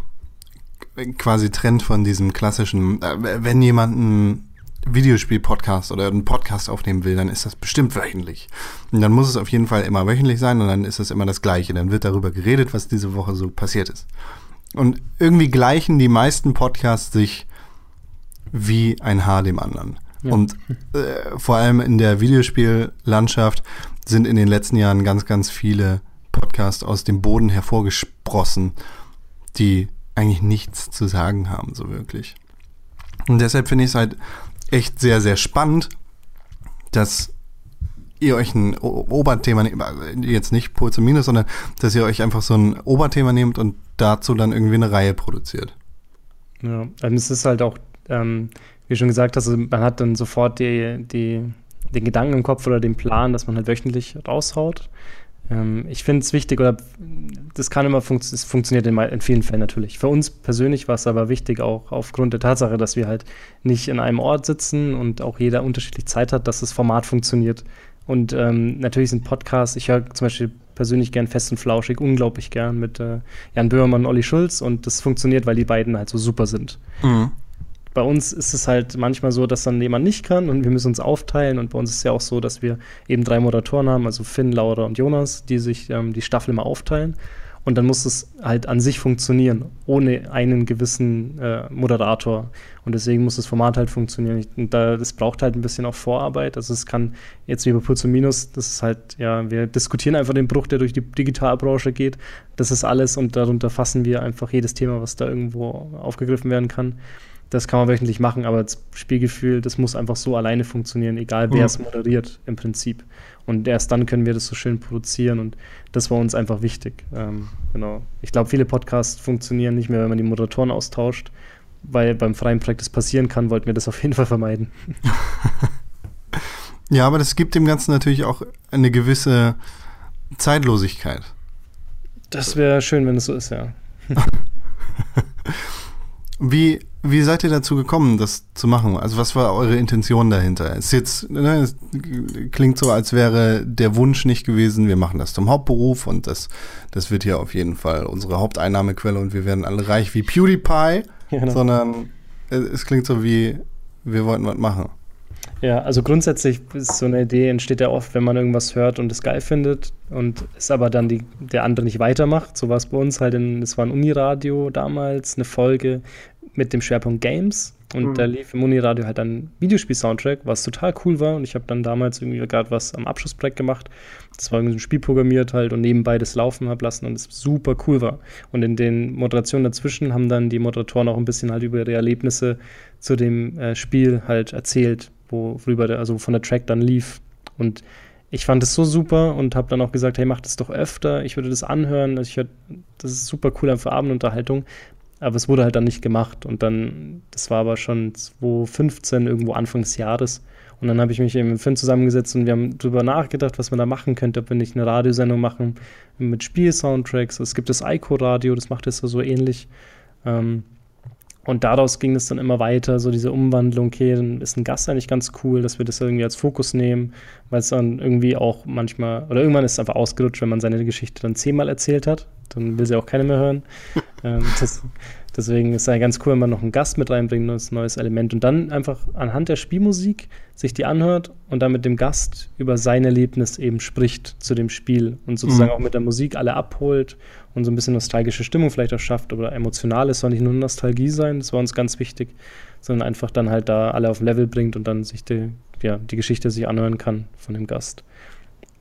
quasi trennt von diesem klassischen, äh, wenn jemand einen Videospiel-Podcast oder einen Podcast aufnehmen will, dann ist das bestimmt wöchentlich. Und dann muss es auf jeden Fall immer wöchentlich sein und dann ist es immer das Gleiche. Dann wird darüber geredet, was diese Woche so passiert ist. Und irgendwie gleichen die meisten Podcasts sich wie ein Haar dem anderen. Ja. Und äh, vor allem in der Videospiellandschaft sind in den letzten Jahren ganz, ganz viele Podcasts aus dem Boden hervorgesprossen, die eigentlich nichts zu sagen haben, so wirklich. Und deshalb finde ich es halt echt sehr, sehr spannend, dass ihr euch ein Oberthema nehmt, also jetzt nicht Puls und Minus, sondern dass ihr euch einfach so ein Oberthema nehmt und dazu dann irgendwie eine Reihe produziert. Ja, ähm, es ist halt auch, ähm, wie schon gesagt hast, also man hat dann sofort die, die, den Gedanken im Kopf oder den Plan, dass man halt wöchentlich raushaut. Ähm, ich finde es wichtig, oder das kann immer funktio es funktioniert in, in vielen Fällen natürlich. Für uns persönlich war es aber wichtig, auch aufgrund der Tatsache, dass wir halt nicht in einem Ort sitzen und auch jeder unterschiedlich Zeit hat, dass das Format funktioniert. Und ähm, natürlich sind Podcasts, ich höre zum Beispiel persönlich gern Fest und Flauschig, unglaublich gern mit äh, Jan Böhmermann und Olli Schulz und das funktioniert, weil die beiden halt so super sind bei uns ist es halt manchmal so, dass dann jemand nicht kann und wir müssen uns aufteilen. Und bei uns ist es ja auch so, dass wir eben drei Moderatoren haben, also Finn, Laura und Jonas, die sich ähm, die Staffel immer aufteilen. Und dann muss es halt an sich funktionieren, ohne einen gewissen äh, Moderator. Und deswegen muss das Format halt funktionieren. Und da, das braucht halt ein bisschen auch Vorarbeit. Also es kann jetzt wie bei Puls und Minus, das ist halt, ja, wir diskutieren einfach den Bruch, der durch die Digitalbranche geht. Das ist alles und darunter fassen wir einfach jedes Thema, was da irgendwo aufgegriffen werden kann. Das kann man wöchentlich machen, aber das Spielgefühl, das muss einfach so alleine funktionieren, egal wer Mhm. es moderiert im Prinzip. Und erst dann können wir das so schön produzieren und das war uns einfach wichtig. Ähm, genau. Ich glaube, viele Podcasts funktionieren nicht mehr, wenn man die Moderatoren austauscht, weil beim freien Projekt das passieren kann, wollten wir das auf jeden Fall vermeiden. Ja, aber das gibt dem Ganzen natürlich auch eine gewisse Zeitlosigkeit. Das wäre schön, wenn es so ist, ja. Wie, wie seid ihr dazu gekommen, das zu machen? Also was war eure Intention dahinter? Es jetzt, ne, es klingt so, als wäre der Wunsch nicht gewesen, wir machen das zum Hauptberuf und das, das wird hier auf jeden Fall unsere Haupteinnahmequelle und wir werden alle reich wie PewDiePie, Genau. sondern es, es klingt so wie, wir wollten was machen. Ja, also grundsätzlich ist so eine Idee entsteht ja oft, wenn man irgendwas hört und es geil findet und es aber dann die, der andere nicht weitermacht. So war es bei uns halt, in, das war ein Uniradio damals, eine Folge mit dem Schwerpunkt Games Und Mhm. da lief im Uniradio halt dann Videospiel-Soundtrack, was total cool war. Und ich habe dann damals irgendwie gerade was am Abschlussprojekt gemacht. Das war irgendwie so ein Spiel programmiert halt und nebenbei das laufen habe lassen und es super cool war. Und in den Moderationen dazwischen haben dann die Moderatoren auch ein bisschen halt über ihre Erlebnisse zu dem äh, Spiel halt erzählt, worüber der, also von der Track dann lief. Und ich fand es so super und habe dann auch gesagt, hey, mach das doch öfter. Ich würde das anhören. Also ich hör, das ist super cool für Abendunterhaltung. Aber es wurde halt dann nicht gemacht. Und dann, das war aber schon 2015, irgendwo Anfang des Jahres. Und dann habe ich mich eben mit Finn zusammengesetzt und wir haben darüber nachgedacht, was man da machen könnte, ob wir nicht eine Radiosendung machen mit Spiel-Soundtracks. Es gibt das Ico-Radio, das macht das so ähnlich. Ähm, und daraus ging es dann immer weiter, so diese Umwandlung, okay, dann ist ein Gast eigentlich ganz cool, dass wir das irgendwie als Fokus nehmen, weil es dann irgendwie auch manchmal, oder irgendwann ist es einfach ausgerutscht, wenn man seine Geschichte dann zehnmal erzählt hat, dann will sie auch keiner mehr hören. ähm, das, deswegen ist es ja ganz cool, wenn man noch einen Gast mit reinbringt, ein neues, neues Element und dann einfach anhand der Spielmusik sich die anhört und dann mit dem Gast über sein Erlebnis eben spricht zu dem Spiel und sozusagen Mhm. auch mit der Musik alle abholt und so ein bisschen nostalgische Stimmung vielleicht auch schafft oder emotional. Es soll nicht nur Nostalgie sein, das war uns ganz wichtig, sondern einfach dann halt da alle auf ein Level bringt und dann sich die, ja, die Geschichte sich anhören kann von dem Gast.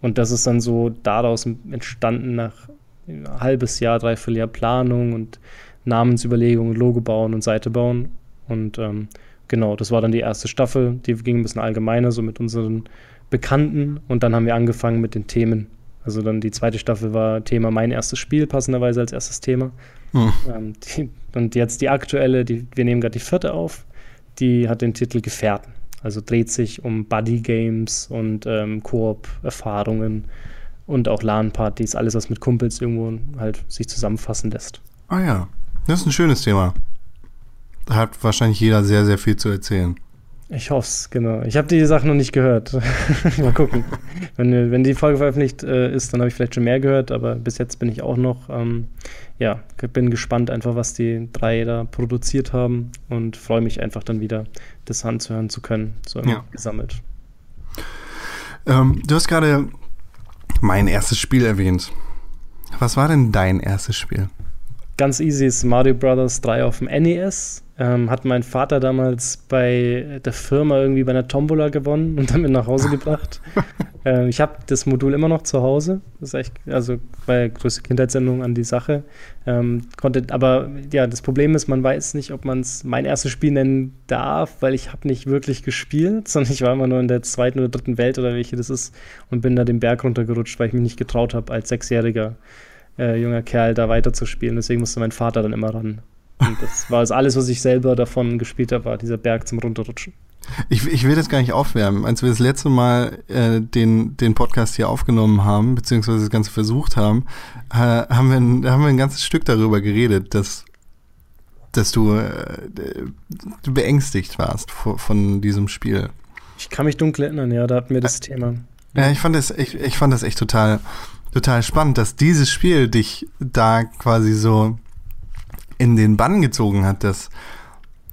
Und das ist dann so daraus entstanden nach ein halbes Jahr, dreiviertel Jahr Planung und Namensüberlegung, Logo bauen und Seite bauen. Und ähm, genau, das war dann die erste Staffel. Die ging ein bisschen allgemeiner, so mit unseren Bekannten. Und dann haben wir angefangen mit den Themen. Also dann die zweite Staffel war Thema mein erstes Spiel, passenderweise als erstes Thema. Hm. Ähm, die, und jetzt die aktuelle, die, wir nehmen gerade die vierte auf, die hat den Titel Gefährten. Also dreht sich um Buddy Games und ähm, Koop-Erfahrungen und auch LAN-Partys, alles, was mit Kumpels irgendwo halt sich zusammenfassen lässt. Ah ja, das ist ein schönes Thema. Da hat wahrscheinlich jeder sehr, sehr viel zu erzählen. Ich hoffe es, genau. Ich habe die Sachen noch nicht gehört. Mal gucken. wenn, wenn die Folge veröffentlicht äh, ist, dann habe ich vielleicht schon mehr gehört, aber bis jetzt bin ich auch noch, ähm, ja, bin gespannt einfach, was die drei da produziert haben und freue mich einfach dann wieder, das anzuhören zu können, so Ja. gesammelt. Ähm, du hast gerade mein erstes Spiel erwähnt. Was war denn dein erstes Spiel? Ganz easy ist Mario Brothers 3 auf dem NES. Ähm, hat mein Vater damals bei der Firma irgendwie bei einer Tombola gewonnen und damit nach Hause gebracht. ähm, ich habe das Modul immer noch zu Hause. Das ist echt, also bei größte Kindheitssendung an die Sache. Ähm, konnte, aber ja, das Problem ist, man weiß nicht, ob man es mein erstes Spiel nennen darf, weil ich habe nicht wirklich gespielt, sondern ich war immer nur in der zweiten oder dritten Welt oder welche das ist und bin da den Berg runtergerutscht, weil ich mich nicht getraut habe, als Sechsjähriger äh, junger Kerl da weiterzuspielen. Deswegen musste mein Vater dann immer ran. Und das war also alles, was ich selber davon gespielt habe, war dieser Berg zum Runterrutschen. Ich, ich will das gar nicht aufwärmen. Als wir das letzte Mal äh, den, den Podcast hier aufgenommen haben, beziehungsweise das Ganze versucht haben, äh, haben, wir ein, haben wir ein ganzes Stück darüber geredet, dass, dass du, äh, du beängstigt warst vor, von diesem Spiel. Ich kann mich dunkel erinnern, ja, da hatten wir das Thema. Ja, ich fand das, ich, ich fand das echt total, total spannend, dass dieses Spiel dich da quasi so in den Bann gezogen hat, dass,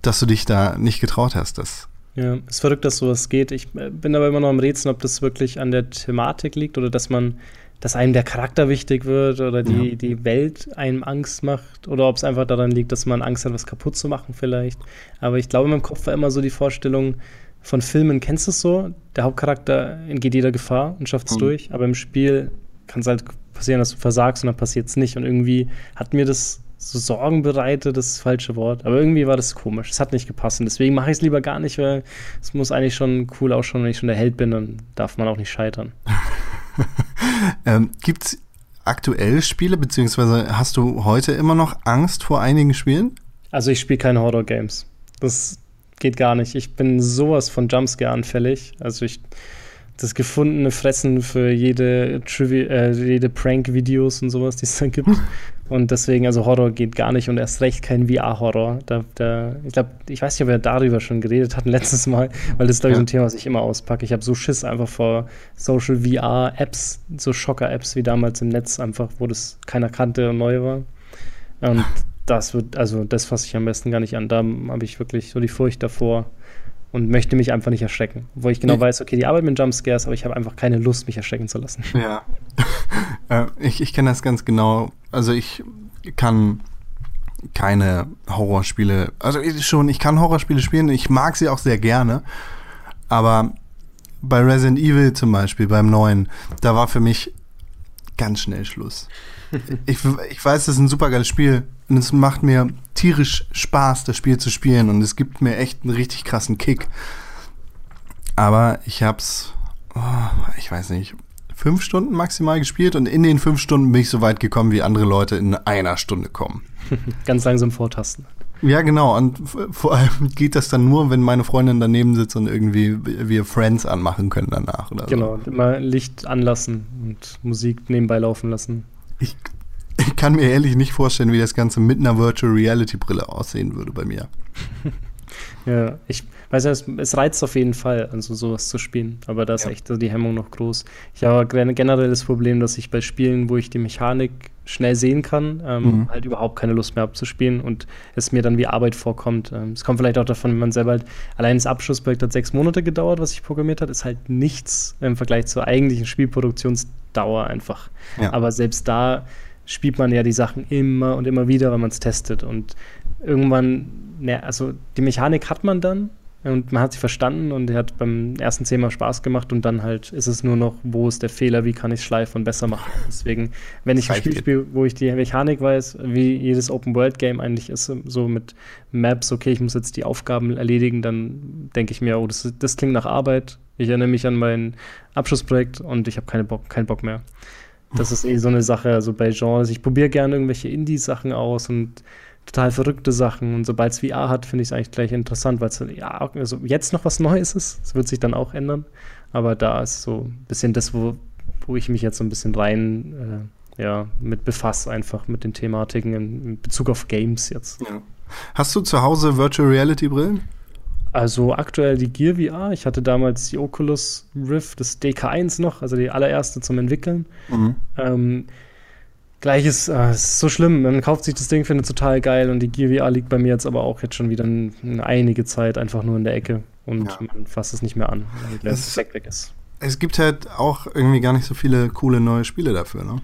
dass du dich da nicht getraut hast. Das, Ja, ist verrückt, dass sowas geht. Ich äh, bin aber immer noch am Rätseln, ob das wirklich an der Thematik liegt oder dass man, dass einem der Charakter wichtig wird oder die, Ja. die Welt einem Angst macht oder ob es einfach daran liegt, dass man Angst hat, was kaputt zu machen vielleicht. Aber ich glaube, in meinem Kopf war immer so die Vorstellung von Filmen, kennst du es so? Der Hauptcharakter entgeht jeder Gefahr und schafft es Mhm. durch, aber im Spiel kann es halt passieren, dass du versagst und dann passiert es nicht. Und irgendwie hat mir das so Sorgen bereitet, das falsche Wort. Aber irgendwie war das komisch. Es hat nicht gepasst. Und deswegen mache ich es lieber gar nicht, weil es muss eigentlich schon cool ausschauen, wenn ich schon der Held bin, dann darf man auch nicht scheitern. ähm, Gibt es aktuell Spiele, beziehungsweise hast du heute immer noch Angst vor einigen Spielen? Also ich spiele keine Horror-Games. Das geht gar nicht. Ich bin sowas von Jumpscare anfällig. Also ich das gefundene Fressen für jede Trivi äh, jede Prank-Videos und sowas, die es dann gibt. Und deswegen, also Horror geht gar nicht und erst recht kein VR-Horror. Da, da, ich glaube, ich weiß nicht, ob wir darüber schon geredet hatten letztes Mal, weil das ist, glaube ich, so ein Thema, was ich immer auspacke. Ich habe so Schiss einfach vor Social VR-Apps, so Schocker-Apps wie damals im Netz, einfach, wo das keiner kannte und neu war. Und das wird, also das fasse ich am besten gar nicht an. Da habe ich wirklich so die Furcht davor und möchte mich einfach nicht erschrecken. Wo ich genau weiß, okay, die arbeiten mit Jumpscares, aber ich habe einfach keine Lust, mich erschrecken zu lassen. Ja. äh, ich ich kenne das ganz genau. Also ich kann keine Horrorspiele. Also ich schon, ich kann Horrorspiele spielen, ich mag sie auch sehr gerne, aber bei Resident Evil zum Beispiel, beim neuen, da war für mich ganz schnell Schluss. Ich, ich weiß, das ist ein super geiles Spiel und es macht mir tierisch Spaß, das Spiel zu spielen und es gibt mir echt einen richtig krassen Kick. Aber ich hab's, oh, ich weiß nicht, fünf Stunden maximal gespielt und in den fünf Stunden bin ich so weit gekommen, wie andere Leute in einer Stunde kommen. Ganz langsam vortasten. Ja, genau. Und vor allem geht das dann nur, wenn meine Freundin daneben sitzt und irgendwie wir Friends anmachen können danach. Oder genau, so. immer Licht anlassen und Musik nebenbei laufen lassen. Ich, ich kann mir ehrlich nicht vorstellen, wie das Ganze mit einer Virtual Reality Brille aussehen würde bei mir. ja, ich weiß ja, es, es, reizt auf jeden Fall, also sowas zu spielen. Aber da ist ja. echt die Hemmung noch groß. Ich habe generell das Problem, dass ich bei Spielen, wo ich die Mechanik schnell sehen kann, ähm, mhm. halt überhaupt keine Lust mehr abzuspielen und es mir dann wie Arbeit vorkommt. Ähm, es kommt vielleicht auch davon, wenn man selber halt, allein das Abschlussprojekt hat sechs Monate gedauert, was ich programmiert hat, ist halt nichts im Vergleich zur eigentlichen Spielproduktionsdauer einfach. Ja. Aber selbst da spielt man ja die Sachen immer und immer wieder, wenn man es testet und irgendwann, ne, also die Mechanik hat man dann, und man hat sie verstanden und hat beim ersten Thema Spaß gemacht und dann halt ist es nur noch, wo ist der Fehler, wie kann ich es schleifen und besser machen. Deswegen, wenn ich ein Spiel spiele, wo ich die Mechanik weiß, wie jedes Open-World-Game eigentlich ist, so mit Maps, okay, ich muss jetzt die Aufgaben erledigen, dann denke ich mir, oh, das, das klingt nach Arbeit. Ich erinnere mich an mein Abschlussprojekt und ich habe keine Bock, keinen Bock mehr. Das ist eh so eine Sache, also bei Genres. Ich probiere gerne irgendwelche Indie-Sachen aus und total verrückte Sachen. Und sobald es VR hat, finde ich es eigentlich gleich interessant, weil es ja, also jetzt noch was Neues ist. Es wird sich dann auch ändern. Aber da ist so ein bisschen das, wo, wo ich mich jetzt so ein bisschen rein äh, ja, mit befasse, einfach mit den Thematiken in, Bezug auf Games jetzt. Ja. Hast du zu Hause Virtual Reality Brillen? Also aktuell die Gear VR. Ich hatte damals die Oculus Rift, das DK1 noch, also die allererste zum Entwickeln. Mhm. Ähm, Gleiches, äh, ist so schlimm. Man kauft sich das Ding, findet total geil und die Gear VR liegt bei mir jetzt aber auch jetzt schon wieder eine einige Zeit einfach nur in der Ecke und ja. man fasst es nicht mehr an, weil der Effekt weg ist. Es gibt halt auch irgendwie gar nicht so viele coole neue Spiele dafür, ne?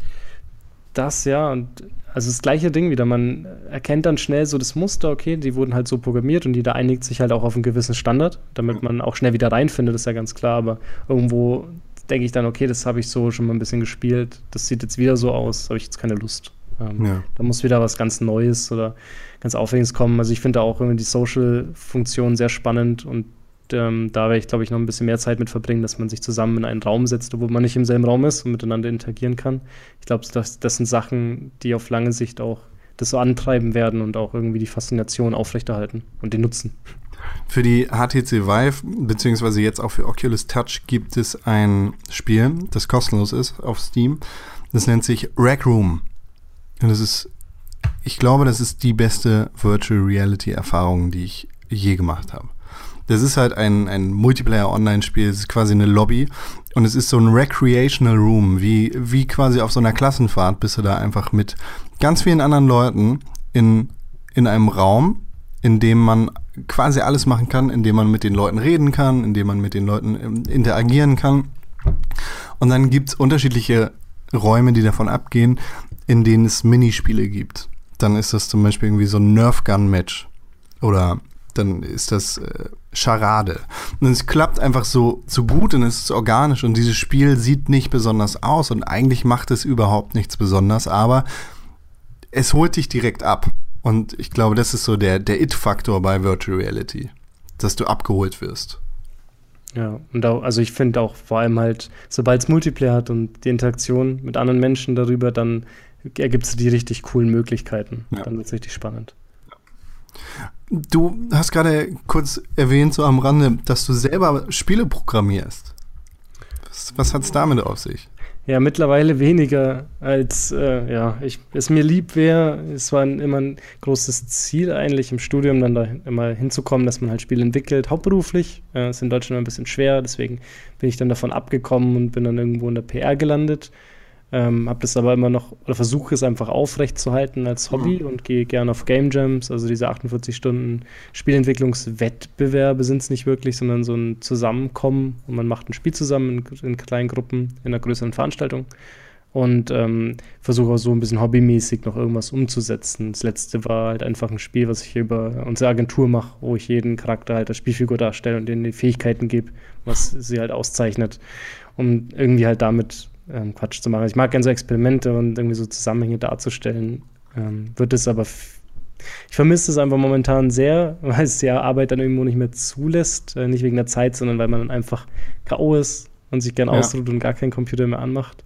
Das ja, und also das gleiche Ding wieder. Man erkennt dann schnell so das Muster, okay, die wurden halt so programmiert und jeder einigt sich halt auch auf einen gewissen Standard, damit man auch schnell wieder reinfindet, ist ja ganz klar, aber irgendwo denke ich dann, okay, das habe ich so schon mal ein bisschen gespielt. Das sieht jetzt wieder so aus, habe ich jetzt keine Lust. Ähm, ja. Da muss wieder was ganz Neues oder ganz Aufregendes kommen. Also ich finde auch irgendwie die Social-Funktion sehr spannend und ähm, da werde ich, glaube ich, noch ein bisschen mehr Zeit mit verbringen, dass man sich zusammen in einen Raum setzt, obwohl man nicht im selben Raum ist und miteinander interagieren kann. Ich glaube, das, das sind Sachen, die auf lange Sicht auch das so antreiben werden und auch irgendwie die Faszination aufrechterhalten und den Nutzen. Für die HTC Vive, beziehungsweise jetzt auch für Oculus Touch, gibt es ein Spiel, das kostenlos ist auf Steam. Das nennt sich Rec Room. Und das ist, ich glaube, das ist die beste Virtual Reality Erfahrung, die ich je gemacht habe. Das ist halt ein, ein Multiplayer-Online-Spiel, es ist quasi eine Lobby und es ist so ein Recreational Room, wie, wie quasi auf so einer Klassenfahrt bist du da einfach mit ganz vielen anderen Leuten in, in einem Raum, in dem man quasi alles machen kann, indem man mit den Leuten reden kann, indem man mit den Leuten ähm, interagieren kann. Und dann gibt es unterschiedliche Räume, die davon abgehen, in denen es Minispiele gibt. Dann ist das zum Beispiel irgendwie so ein Nerf Gun Match. Oder dann ist das äh, Charade. Und es klappt einfach so, so gut und es ist organisch und dieses Spiel sieht nicht besonders aus und eigentlich macht es überhaupt nichts besonders, aber es holt dich direkt ab. Und ich glaube, das ist so der, der It-Faktor bei Virtual Reality, dass du abgeholt wirst. Ja, und auch, also ich finde auch vor allem halt, sobald es Multiplayer hat und die Interaktion mit anderen Menschen darüber, dann ergibt es die richtig coolen Möglichkeiten. Ja. Dann wird es richtig spannend. Du hast gerade kurz erwähnt, so am Rande, dass du selber Spiele programmierst. Was, was hat es damit auf sich? Ja, mittlerweile weniger als äh, ja, ich, es mir lieb wäre. Es war immer ein großes Ziel eigentlich im Studium, dann da immer hinzukommen, dass man halt Spiele entwickelt, hauptberuflich. Äh, ist in Deutschland ein bisschen schwer, deswegen bin ich dann davon abgekommen und bin dann irgendwo in der PR gelandet. Ähm, habe das aber immer noch, oder versuche es einfach aufrechtzuerhalten als Hobby mhm. und gehe gerne auf Game Jams, also diese 48 Stunden Spielentwicklungswettbewerbe sind es nicht wirklich, sondern so ein Zusammenkommen und man macht ein Spiel zusammen in, in kleinen Gruppen, in einer größeren Veranstaltung. und ähm, versuche auch so ein bisschen hobbymäßig noch irgendwas umzusetzen. Das letzte war halt einfach ein Spiel, was ich über unsere Agentur mache, wo ich jeden Charakter halt als Spielfigur darstelle und denen die Fähigkeiten gebe, was sie halt auszeichnet, um irgendwie halt damit ähm, Quatsch zu machen. Ich mag gerne so Experimente und irgendwie so Zusammenhänge darzustellen. Ähm, wird es aber ich vermisse es einfach momentan sehr, weil es die Arbeit dann irgendwo nicht mehr zulässt. Äh, nicht wegen der Zeit, sondern weil man dann einfach K.O. ist und sich gern Ja. ausruht und gar keinen Computer mehr anmacht.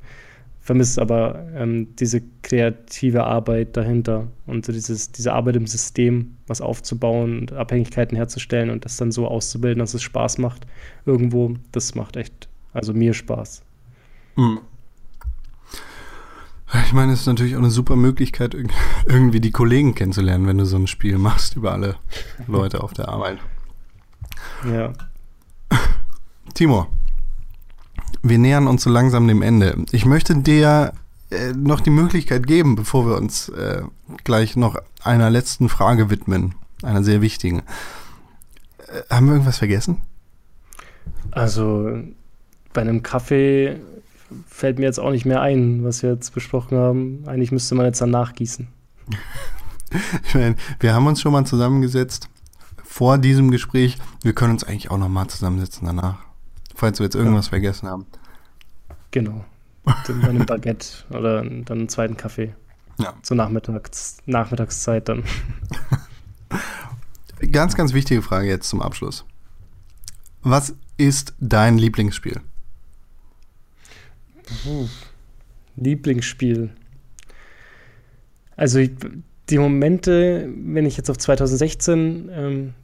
Vermisse aber ähm, diese kreative Arbeit dahinter und so dieses, diese Arbeit im System, was aufzubauen und Abhängigkeiten herzustellen und das dann so auszubilden, dass es Spaß macht. Irgendwo, das macht echt, also mir Spaß. Hm. Ich meine, es ist natürlich auch eine super Möglichkeit, irg- irgendwie die Kollegen kennenzulernen, wenn du so ein Spiel machst über alle Leute auf der Arbeit. Ja. Timo, wir nähern uns so langsam dem Ende. Ich möchte dir äh, noch die Möglichkeit geben, bevor wir uns äh, gleich noch einer letzten Frage widmen, einer sehr wichtigen. Äh, haben wir irgendwas vergessen? Also bei einem Kaffee fällt mir jetzt auch nicht mehr ein, was wir jetzt besprochen haben. Eigentlich müsste man jetzt dann nachgießen. Ich meine, wir haben uns schon mal zusammengesetzt vor diesem Gespräch. Wir können uns eigentlich auch noch mal zusammensetzen danach, falls wir jetzt irgendwas vergessen haben. Genau. Dann bei einem Baguette oder dann einen zweiten Kaffee. Ja. Zur Nachmittags Nachmittagszeit dann. Ganz, ganz wichtige Frage jetzt zum Abschluss. Was ist dein Lieblingsspiel? Lieblingsspiel. Also die Momente, wenn ich jetzt auf 2016, ähm,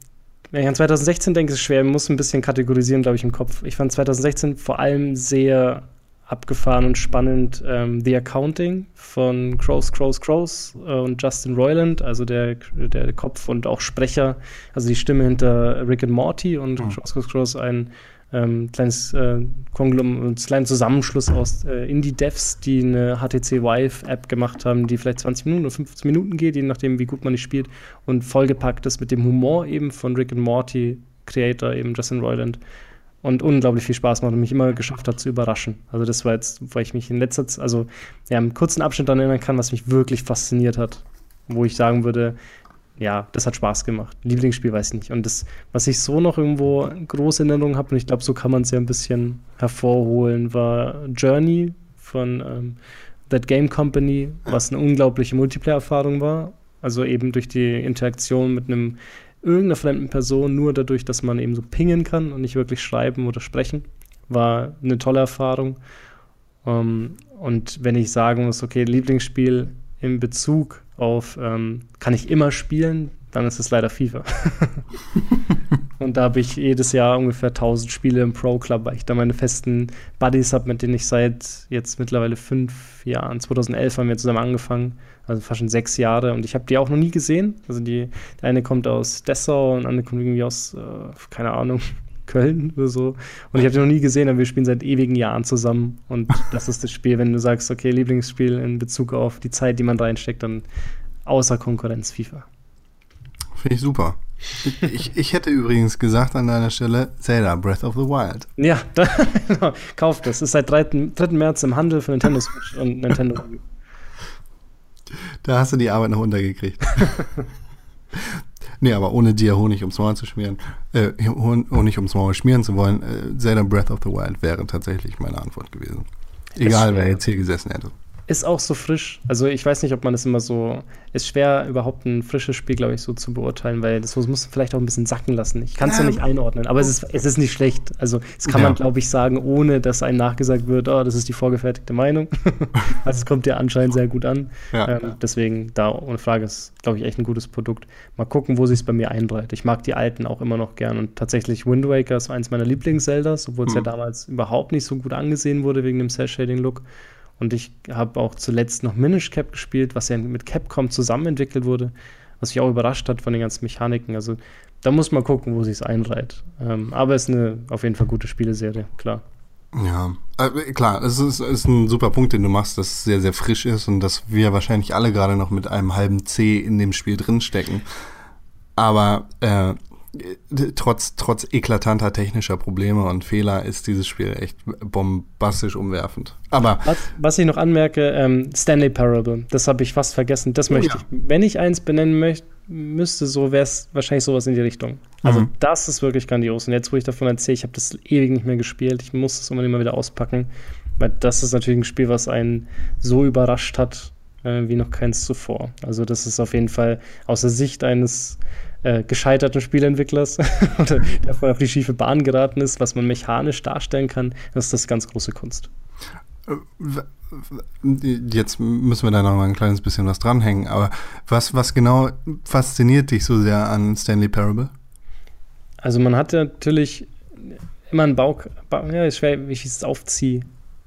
wenn ich an 2016 denke, ist es schwer, ich muss ein bisschen kategorisieren, glaube ich, im Kopf. Ich fand 2016 vor allem sehr abgefahren und spannend ähm, The Accounting von Crows, Crows, Crows äh, und Justin Roiland, also der, der Kopf und auch Sprecher, also die Stimme hinter Rick and Morty und Mhm. Crows, Crows, Crows ein ähm, kleines äh, Konglom ein kleinen Zusammenschluss aus äh, Indie-Devs, die eine HTC Vive-App gemacht haben, die vielleicht 20 Minuten oder 15 Minuten geht, je nachdem, wie gut man die spielt, und vollgepackt ist mit dem Humor eben von Rick and Morty Creator, eben Justin Roiland. Und unglaublich viel Spaß macht und mich immer geschafft hat zu überraschen. Also das war jetzt, weil ich mich in letzter Zeit, also ja, im kurzen Abschnitt daran erinnern kann, was mich wirklich fasziniert hat. Wo ich sagen würde, ja, das hat Spaß gemacht. Lieblingsspiel weiß ich nicht. Und das, was ich so noch irgendwo große Erinnerungen habe, und ich glaube, so kann man es ja ein bisschen hervorholen, war Journey von ähm, That Game Company, was eine unglaubliche Multiplayer-Erfahrung war. Also eben durch die Interaktion mit einem irgendeiner fremden Person, nur dadurch, dass man eben so pingen kann und nicht wirklich schreiben oder sprechen, war eine tolle Erfahrung. Ähm, und wenn ich sagen muss, okay, Lieblingsspiel in Bezug auf, ähm, kann ich immer spielen, dann ist es leider FIFA. und da habe ich jedes Jahr ungefähr 1000 Spiele im Pro Club, weil ich da meine festen Buddies habe, mit denen ich seit jetzt mittlerweile fünf Jahren, 2011 haben wir zusammen angefangen, also fast schon sechs Jahre und ich habe die auch noch nie gesehen. Also die, der eine kommt aus Dessau und der andere kommt irgendwie aus, äh, keine Ahnung, Köln oder so. Und ich habe die noch nie gesehen, aber wir spielen seit ewigen Jahren zusammen. Und das ist das Spiel, wenn du sagst, okay, Lieblingsspiel in Bezug auf die Zeit, die man reinsteckt, dann außer Konkurrenz FIFA. Finde ich super. Ich, ich hätte übrigens gesagt an deiner Stelle Zelda Breath of the Wild. Ja, da, genau, kauft es. Ist seit 3. 3. März im Handel für Nintendo Switch und Nintendo. Wii. Da hast du die Arbeit noch untergekriegt. nee, aber ohne dir Honig ums Maul zu schmieren, äh, Hon- Honig ums Maul schmieren zu wollen, äh, Zelda Breath of the Wild wäre tatsächlich meine Antwort gewesen. Egal, wer jetzt hier gesessen hätte. Ist auch so frisch. Also ich weiß nicht, ob man das immer so. Ist schwer, überhaupt ein frisches Spiel, glaube ich, so zu beurteilen, weil das muss man vielleicht auch ein bisschen sacken lassen. Ich kann es ja. Ja. nicht einordnen, aber es ist, es ist nicht schlecht. Also das kann Ja. man, glaube ich, sagen, ohne dass einem nachgesagt wird, oh, das ist die vorgefertigte Meinung. also es kommt ja anscheinend sehr gut an. Ja. Ähm, deswegen, da ohne Frage ist, glaube ich, echt ein gutes Produkt. Mal gucken, wo sich es bei mir einreiht. Ich mag die alten auch immer noch gern. Und tatsächlich Wind Waker ist eins meiner Lieblings-Zeldas, obwohl es ja Mhm. damals überhaupt nicht so gut angesehen wurde wegen dem Cell-Shading-Look. Und ich habe auch zuletzt noch Minish Cap gespielt, was ja mit Capcom zusammen entwickelt wurde, was mich auch überrascht hat von den ganzen Mechaniken. Also da muss man gucken, wo sich es einreiht. Ähm, aber es ist eine auf jeden Fall gute Spieleserie, klar. Ja, äh, klar, es ist, ist ein super Punkt, den du machst, dass es sehr, sehr frisch ist und dass wir wahrscheinlich alle gerade noch mit einem halben C in dem Spiel drinstecken. Aber äh, trotz, trotz eklatanter technischer Probleme und Fehler ist dieses Spiel echt bombastisch umwerfend. Aber Was, was ich noch anmerke, ähm, Stanley Parable, das habe ich fast vergessen. Das möchte ja. ich, wenn ich eins benennen möchte, müsste, so wäre es wahrscheinlich sowas in die Richtung. Also Mhm. das ist wirklich grandios. Und jetzt, wo ich davon erzähle, ich habe das ewig nicht mehr gespielt, ich muss es unbedingt mal wieder auspacken, weil das ist natürlich ein Spiel, was einen so überrascht hat, äh, wie noch keins zuvor. Also das ist auf jeden Fall aus der Sicht eines äh, gescheiterten Spieleentwicklers, oder der vorher auf die schiefe Bahn geraten ist, was man mechanisch darstellen kann, das ist das ganz große Kunst. w- jetzt müssen wir da noch mal ein kleines bisschen was dranhängen. Aber was, was genau fasziniert dich so sehr an Stanley Parable? Also man hat ja natürlich immer einen Bau, Bau ja, ist schwer, wie ich es aufziehe.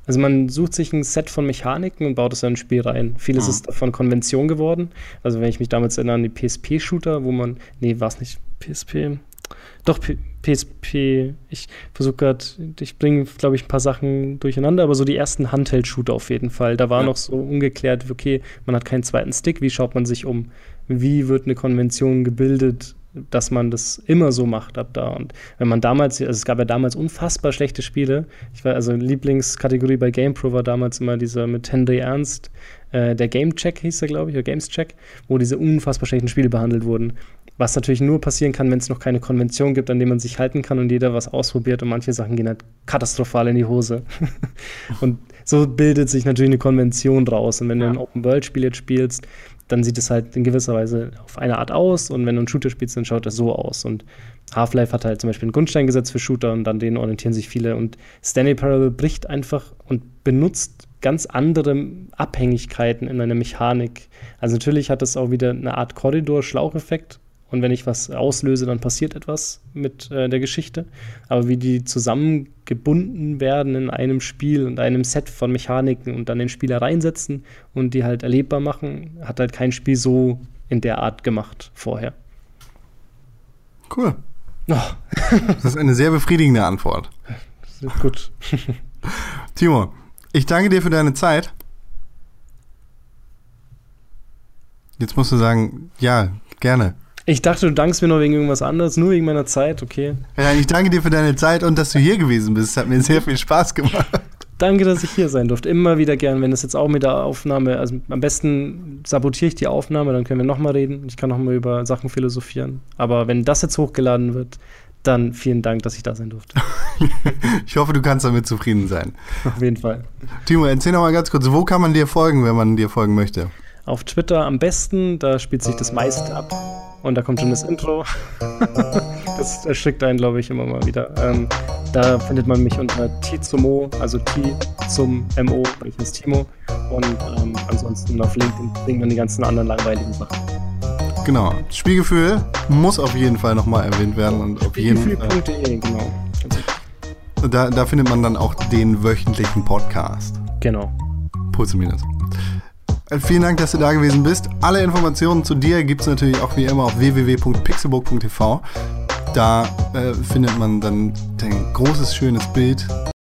Also man sucht sich ein Set von Mechaniken und baut es in ein Spiel rein. Vieles Mhm. ist davon Konvention geworden. Also wenn ich mich damals erinnere an die PSP-Shooter, wo man, nee, war es nicht PSP? Doch, P PSP, ich versuche gerade, ich bringe, glaube ich, ein paar Sachen durcheinander, aber so die ersten Handheld-Shooter auf jeden Fall. Da war Ja. noch so ungeklärt, okay, man hat keinen zweiten Stick, wie schaut man sich um? Wie wird eine Konvention gebildet, dass man das immer so macht ab da? Und wenn man damals, also es gab ja damals unfassbar schlechte Spiele. Ich war, also Lieblingskategorie bei GamePro war damals immer dieser mit Henry Ernst, äh, der Game Check hieß er, glaube ich, oder Games Check, wo diese unfassbar schlechten Spiele behandelt wurden. Was natürlich nur passieren kann, wenn es noch keine Konvention gibt, an der man sich halten kann und jeder was ausprobiert und manche Sachen gehen halt katastrophal in die Hose. und so bildet sich natürlich eine Konvention draus. Und wenn du ein Open-World-Spiel jetzt spielst, dann sieht es halt in gewisser Weise auf eine Art aus und wenn du einen Shooter spielst, dann schaut das so aus. Und Half-Life hat halt zum Beispiel ein Grundsteingesetz für Shooter und an denen orientieren sich viele. Und Stanley Parable bricht einfach und benutzt ganz andere Abhängigkeiten in einer Mechanik. Also natürlich hat das auch wieder eine Art Korridor-Schlaucheffekt. Und wenn ich was auslöse, dann passiert etwas mit äh, der Geschichte. Aber wie die zusammengebunden werden in einem Spiel und einem Set von Mechaniken und dann den Spieler reinsetzen und die halt erlebbar machen, hat halt kein Spiel so in der Art gemacht vorher. Cool. Oh, Das ist eine sehr befriedigende Antwort. gut. Timo, ich danke dir für deine Zeit. Jetzt musst du sagen, ja, gerne. Ich dachte, du dankst mir noch wegen irgendwas anderes, nur wegen meiner Zeit, okay. Ja, ich danke dir für deine Zeit und dass du hier gewesen bist. Es hat mir sehr viel Spaß gemacht. Danke, dass ich hier sein durfte. Immer wieder gern, wenn es jetzt auch mit der Aufnahme, also am besten sabotiere ich die Aufnahme, dann können wir nochmal reden. Ich kann nochmal über Sachen philosophieren. Aber wenn das jetzt hochgeladen wird, dann vielen Dank, dass ich da sein durfte. Ich hoffe, du kannst damit zufrieden sein. Auf jeden Fall. Timo, erzähl noch mal ganz kurz, wo kann man dir folgen, wenn man dir folgen möchte? Auf Twitter am besten, da spielt sich das meiste ab. Und da kommt schon das Intro. das erschrickt einen, glaube ich, immer mal wieder. Ähm, da findet man mich unter Tizumo, also T zum MO, weil ich heiße Timo. Und ähm, ansonsten auf LinkedIn bringt man die ganzen anderen langweiligen Sachen. Genau. Spielgefühl muss auf jeden Fall nochmal erwähnt werden und auf jeden Fall. Spielgefühl.de, genau. Da, da findet man dann auch den wöchentlichen Podcast. Genau. Puls und Minus. Äh, Vielen Dank, dass du da gewesen bist. Alle Informationen zu dir gibt es natürlich auch wie immer auf www.pixelbook.tv. Da äh, findet man dann dein großes, schönes Bild